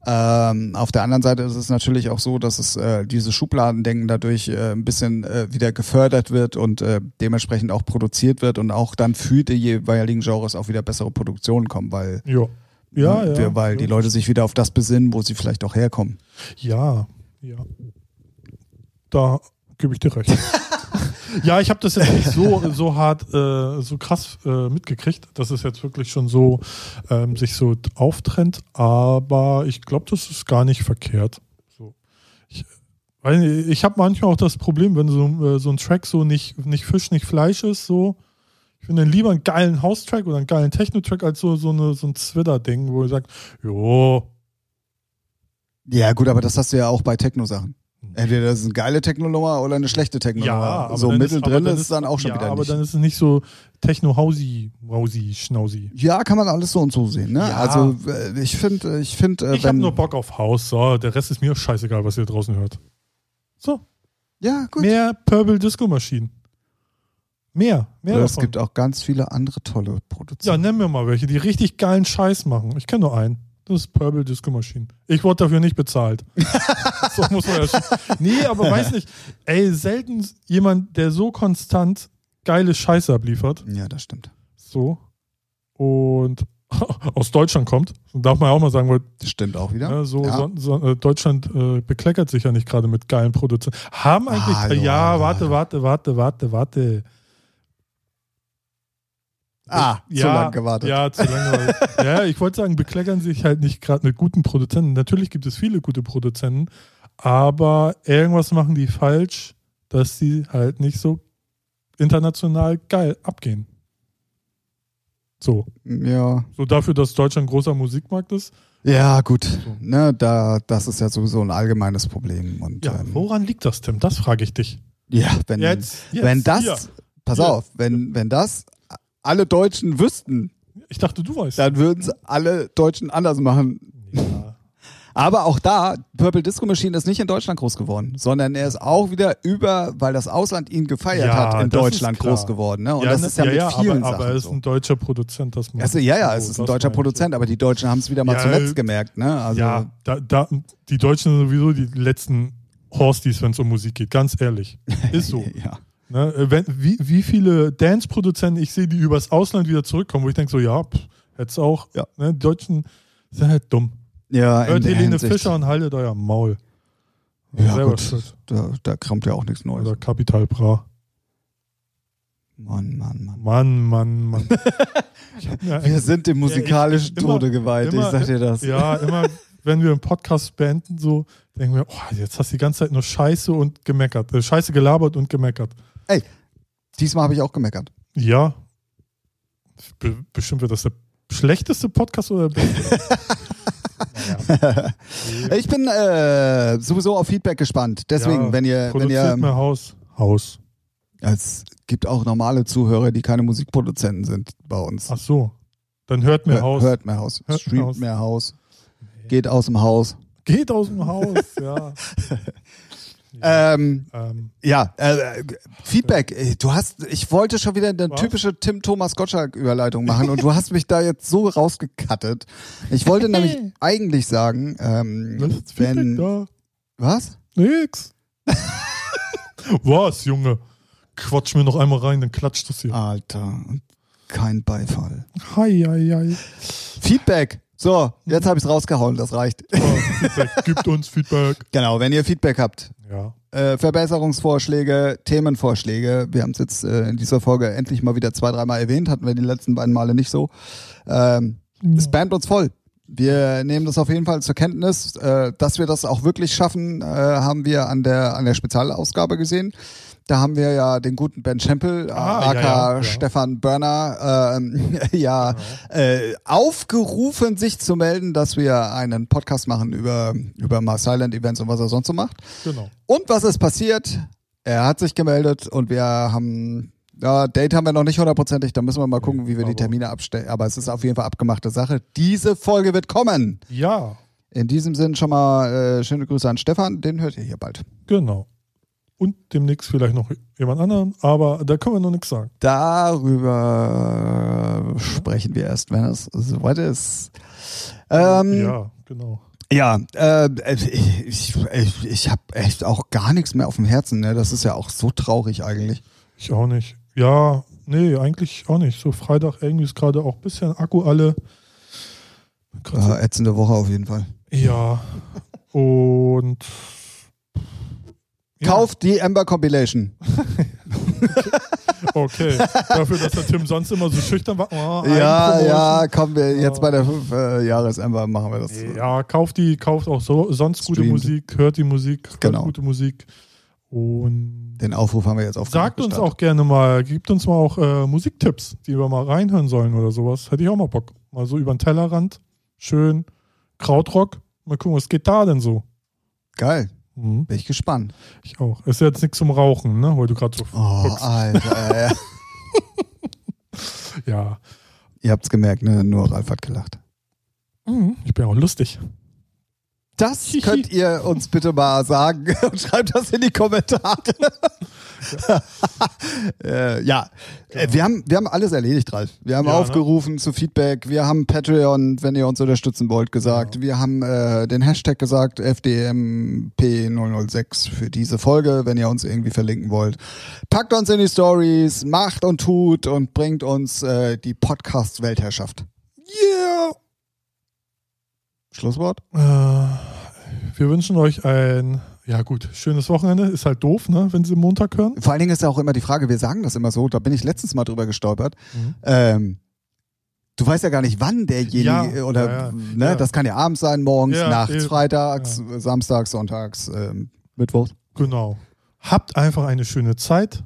Ähm, auf der anderen Seite ist es natürlich auch so, dass es äh, dieses Schubladendenken dadurch äh, ein bisschen äh, wieder gefördert wird und äh, dementsprechend auch produziert wird und auch dann für die jeweiligen Genres auch wieder bessere Produktionen kommen, weil, Ja. Ja, ne, ja. weil die Leute sich wieder auf das besinnen, wo sie vielleicht auch herkommen. Ja, ja. Da gebe ich dir recht. ja, ich habe das jetzt nicht so, so hart, äh, so krass äh, mitgekriegt, dass es jetzt wirklich schon so ähm, sich so auftrennt, aber ich glaube, das ist gar nicht verkehrt. So. Ich, weil ich habe manchmal auch das Problem, wenn so, äh, so ein Track so nicht, nicht Fisch, nicht Fleisch ist, so. Ich finde dann lieber einen geilen House-Track oder einen geilen Techno-Track als so, so, eine, so ein Zwitter-Ding, wo ihr sagt, jo, Ja gut, aber das hast du ja auch bei Techno-Sachen. Entweder das ist eine geile Techno-Nummer oder eine schlechte Techno-Nummer. aber so aber dann ist es dann auch schon ja, wieder aber nicht. dann ist es nicht so Techno-Hausi, Rausi, Schnausi. ja, kann man alles so und so sehen. Ne? Ja. Also äh, ich finde, ich finde, äh, Ich habe nur Bock auf Haus, so, der Rest ist mir scheißegal, was ihr draußen hört. So, ja gut. mehr Purple Disco Maschinen. Mehr, mehr Oder es gibt auch ganz viele andere tolle Ja, Produzenten. nenn mir mal welche, die richtig geilen Scheiß machen. Ich kenne nur einen. Das ist Purple Disco Machine. Ich wurde dafür nicht bezahlt. so muss man ja schon. Nee, aber weiß nicht. Ey, selten jemand, der so konstant geile Scheiße abliefert. Ja, das stimmt. So. Und aus Deutschland kommt. Darf man ja auch mal sagen, weil Das stimmt auch wieder. ja, so, Ja. so, so, äh, Deutschland äh, bekleckert sich ja nicht gerade mit geilen Produzenten. Haben eigentlich. Hallo, ja, warte, warte, warte, warte, warte. Ah, zu lang gewartet. Ja, zu lange ja, ich wollte sagen, bekleckern sich halt nicht gerade mit guten Produzenten. Natürlich gibt es viele gute Produzenten, aber irgendwas machen die falsch, dass sie halt nicht so international geil abgehen. So. Ja. So dafür, dass Deutschland ein großer Musikmarkt ist. Ja, gut. Ne, da, das ist ja sowieso ein allgemeines Problem. Und, Ja, ähm, woran liegt das, Tim? Das frage ich dich. ja wenn, Jetzt, jetzt, wenn das, hier. pass Hier. auf, wenn, wenn das alle Deutschen wüssten, Ich dachte, du weißt. dann würden es alle Deutschen anders machen. Ja. Aber auch da, Purple Disco Machine ist nicht in Deutschland groß geworden, sondern er ist auch wieder über, weil das Ausland ihn gefeiert Ja, hat, in Deutschland groß geworden. Ne? Und ja, das ne- ist ja, mit vielen aber, Sachen aber er ist ein deutscher Produzent, das muss Also, ja, ja, es ist ein deutscher. Produzent, aber die Deutschen haben es wieder mal Ja, zuletzt äh, gemerkt. Ne? Also, ja, da, da, die Deutschen sind sowieso die letzten Horsties, wenn es um Musik geht. Ganz ehrlich. Ist so. ja. Ne? Äh, wenn, wie, wie viele Dance-Produzenten ich sehe, die übers Ausland wieder zurückkommen, wo ich denke so, ja, hätte auch. Ja. Ne? Die Deutschen sind halt dumm. ja, Hört Helene Hinsicht. Fischer und haltet euer Maul. Ja, Selber gut. Da, da kommt ja auch nichts Neues. Oder Capital Bra. Mann, Mann, Mann. Mann, Mann, Mann. Wir sind dem musikalischen Ja, ich- immer- Tode geweiht, immer- ich sag dir das. Ja, immer, wenn wir einen Podcast beenden, so denken wir, oh, jetzt hast du die ganze Zeit nur Scheiße und gemeckert. Äh, Scheiße gelabert und gemeckert. Diesmal habe ich auch gemeckert. Ja. Be bestimmt wird das der schlechteste Podcast oder der beste? naja. Ich bin äh, sowieso auf Feedback gespannt. Deswegen, Ja, wenn ihr, wenn ihr, mehr Haus. Haus. es gibt auch normale Zuhörer, die keine Musikproduzenten sind bei uns. Ach so. Dann hört mehr Hör- Haus. Hört mehr Haus, Hört streamt mehr Haus, geht aus dem Haus. Geht aus dem Haus, ja. Ähm, Ähm, ja, äh, Feedback. Äh, Du hast, ich wollte schon wieder eine Was? typische Tim Thomas Gottschalk Überleitung machen und du hast mich da jetzt so rausgekattet. Ich wollte nämlich eigentlich sagen, ähm, was ist Feedback wenn, da? was? Nix. Was, Junge? Quatsch mir noch einmal rein, dann klatscht das hier. Alter, kein Beifall. Hi, hi, hi. Feedback. So, jetzt habe ich es rausgehauen, das reicht. Oh, Feedback. Gibt uns Feedback. Genau, wenn ihr Feedback habt, Ja. äh, Verbesserungsvorschläge, Themenvorschläge, wir haben es jetzt äh, in dieser Folge endlich mal wieder zwei, dreimal erwähnt, hatten wir die letzten beiden Male nicht so. Ähm, spamt uns voll. Wir nehmen das auf jeden Fall zur Kenntnis. Äh, dass wir das auch wirklich schaffen, äh, haben wir an der, an der Spezialausgabe gesehen. Da haben wir ja den guten Ben Schempel, Ah, aka ja, ja. Stefan Börner, ähm, ja, äh, aufgerufen, sich zu melden, dass wir einen Podcast machen über, über mal Silent Events und was er sonst so macht. Genau. Und was ist passiert? Er hat sich gemeldet und wir haben, ja, Date haben wir noch nicht hundertprozentig, da müssen wir mal gucken, wie wir die Termine abstellen. Aber es ist auf jeden Fall abgemachte Sache. Diese Folge wird kommen. Ja, In diesem Sinn schon mal äh, schöne Grüße an Stefan, den hört ihr hier bald. genau. Und demnächst vielleicht noch jemand anderen, aber da können wir noch nichts sagen. Darüber sprechen wir erst, wenn es soweit ist. Ähm, ja, genau. Ja, äh, ich, ich, ich, habe echt auch gar nichts mehr auf dem Herzen. Ne? Das ist ja auch so traurig eigentlich. Ich auch nicht. Ja, nee, eigentlich auch nicht. So Freitag irgendwie ist gerade auch ein bisschen Akku alle. Äh, ätzende Woche auf jeden Fall. Ja. Und Ja. Kauft die Ember Compilation. Okay. Dafür, dass der Tim sonst immer so schüchtern war. Oh, Ja, ja, kommen wir jetzt bei der 5 äh, Jahres Ember machen wir das. Ja, kauft die, kauft auch so, sonst gute Streamt. Musik, hört die Musik, hört Genau. gute Musik. Und Den Aufruf haben wir jetzt auf sagt uns auch gerne mal, gibt uns mal auch äh, Musiktipps, die wir mal reinhören sollen oder sowas. Hätte ich auch mal Bock. Mal so über den Tellerrand, schön Krautrock. Mal gucken, was geht da denn so? Geil. Mhm. Bin ich gespannt. Ich auch. Ist jetzt nichts zum Rauchen, ne? Weil du gerade so Oh, guckst. Alter. Ja. Ihr habt's gemerkt, ne? Nur Ralf hat gelacht. Mhm. Ich bin auch lustig. Das könnt ihr uns bitte mal sagen und schreibt das in die Kommentare. äh, ja, äh, wir, haben, wir haben alles erledigt, Ralf. Wir haben Ja, ne? aufgerufen zu Feedback. Wir haben Patreon, wenn ihr uns unterstützen wollt, gesagt. Wir haben äh, den Hashtag gesagt, FDMP006 für diese Folge, wenn ihr uns irgendwie verlinken wollt. Packt uns in die Stories, macht und tut und bringt uns äh, die Podcast-Weltherrschaft. Yeah! Schlusswort? Äh, wir wünschen euch ein, ja gut, schönes Wochenende. Ist halt doof, ne? Wenn sie Montag hören. Vor allen Dingen ist ja auch immer die Frage, wir sagen das immer so, da bin ich letztens mal drüber gestolpert. Mhm. Ähm, du weißt ja gar nicht, wann derjenige Ja, oder ja, ja, ne, das kann ja abends sein, morgens, nachts, freitags, samstags, sonntags, ähm, mittwochs. Genau. Habt einfach eine schöne Zeit.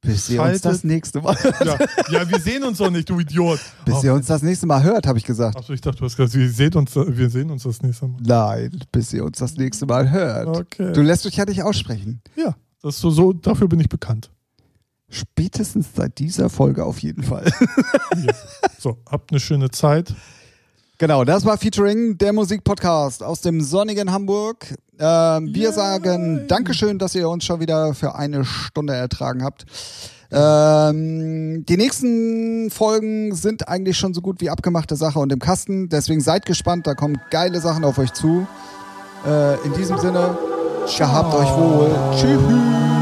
Bis ihr uns das nächste Mal, Ja, ja wir sehen uns doch nicht, du Idiot. bis ihr uns das nächste Mal hört, habe ich gesagt. Achso, ich dachte, du hast gesagt, wir sehen uns, wir sehen uns das nächste Mal. Nein, bis ihr uns das nächste Mal hört. Okay. Du lässt dich ja nicht aussprechen. Ja, das ist so, so, dafür bin ich bekannt. Spätestens seit dieser Folge auf jeden Fall. Ja. So, habt eine schöne Zeit. Genau, das war Featuring der Musikpodcast aus dem sonnigen Hamburg. Ähm, wir Yay. sagen Dankeschön, dass ihr uns schon wieder für eine Stunde ertragen habt. Ähm, die nächsten Folgen sind eigentlich schon so gut wie abgemachte Sache und im Kasten. Deswegen seid gespannt, da kommen geile Sachen auf euch zu. Äh, in diesem Sinne, gehabt euch wohl. Tschüss.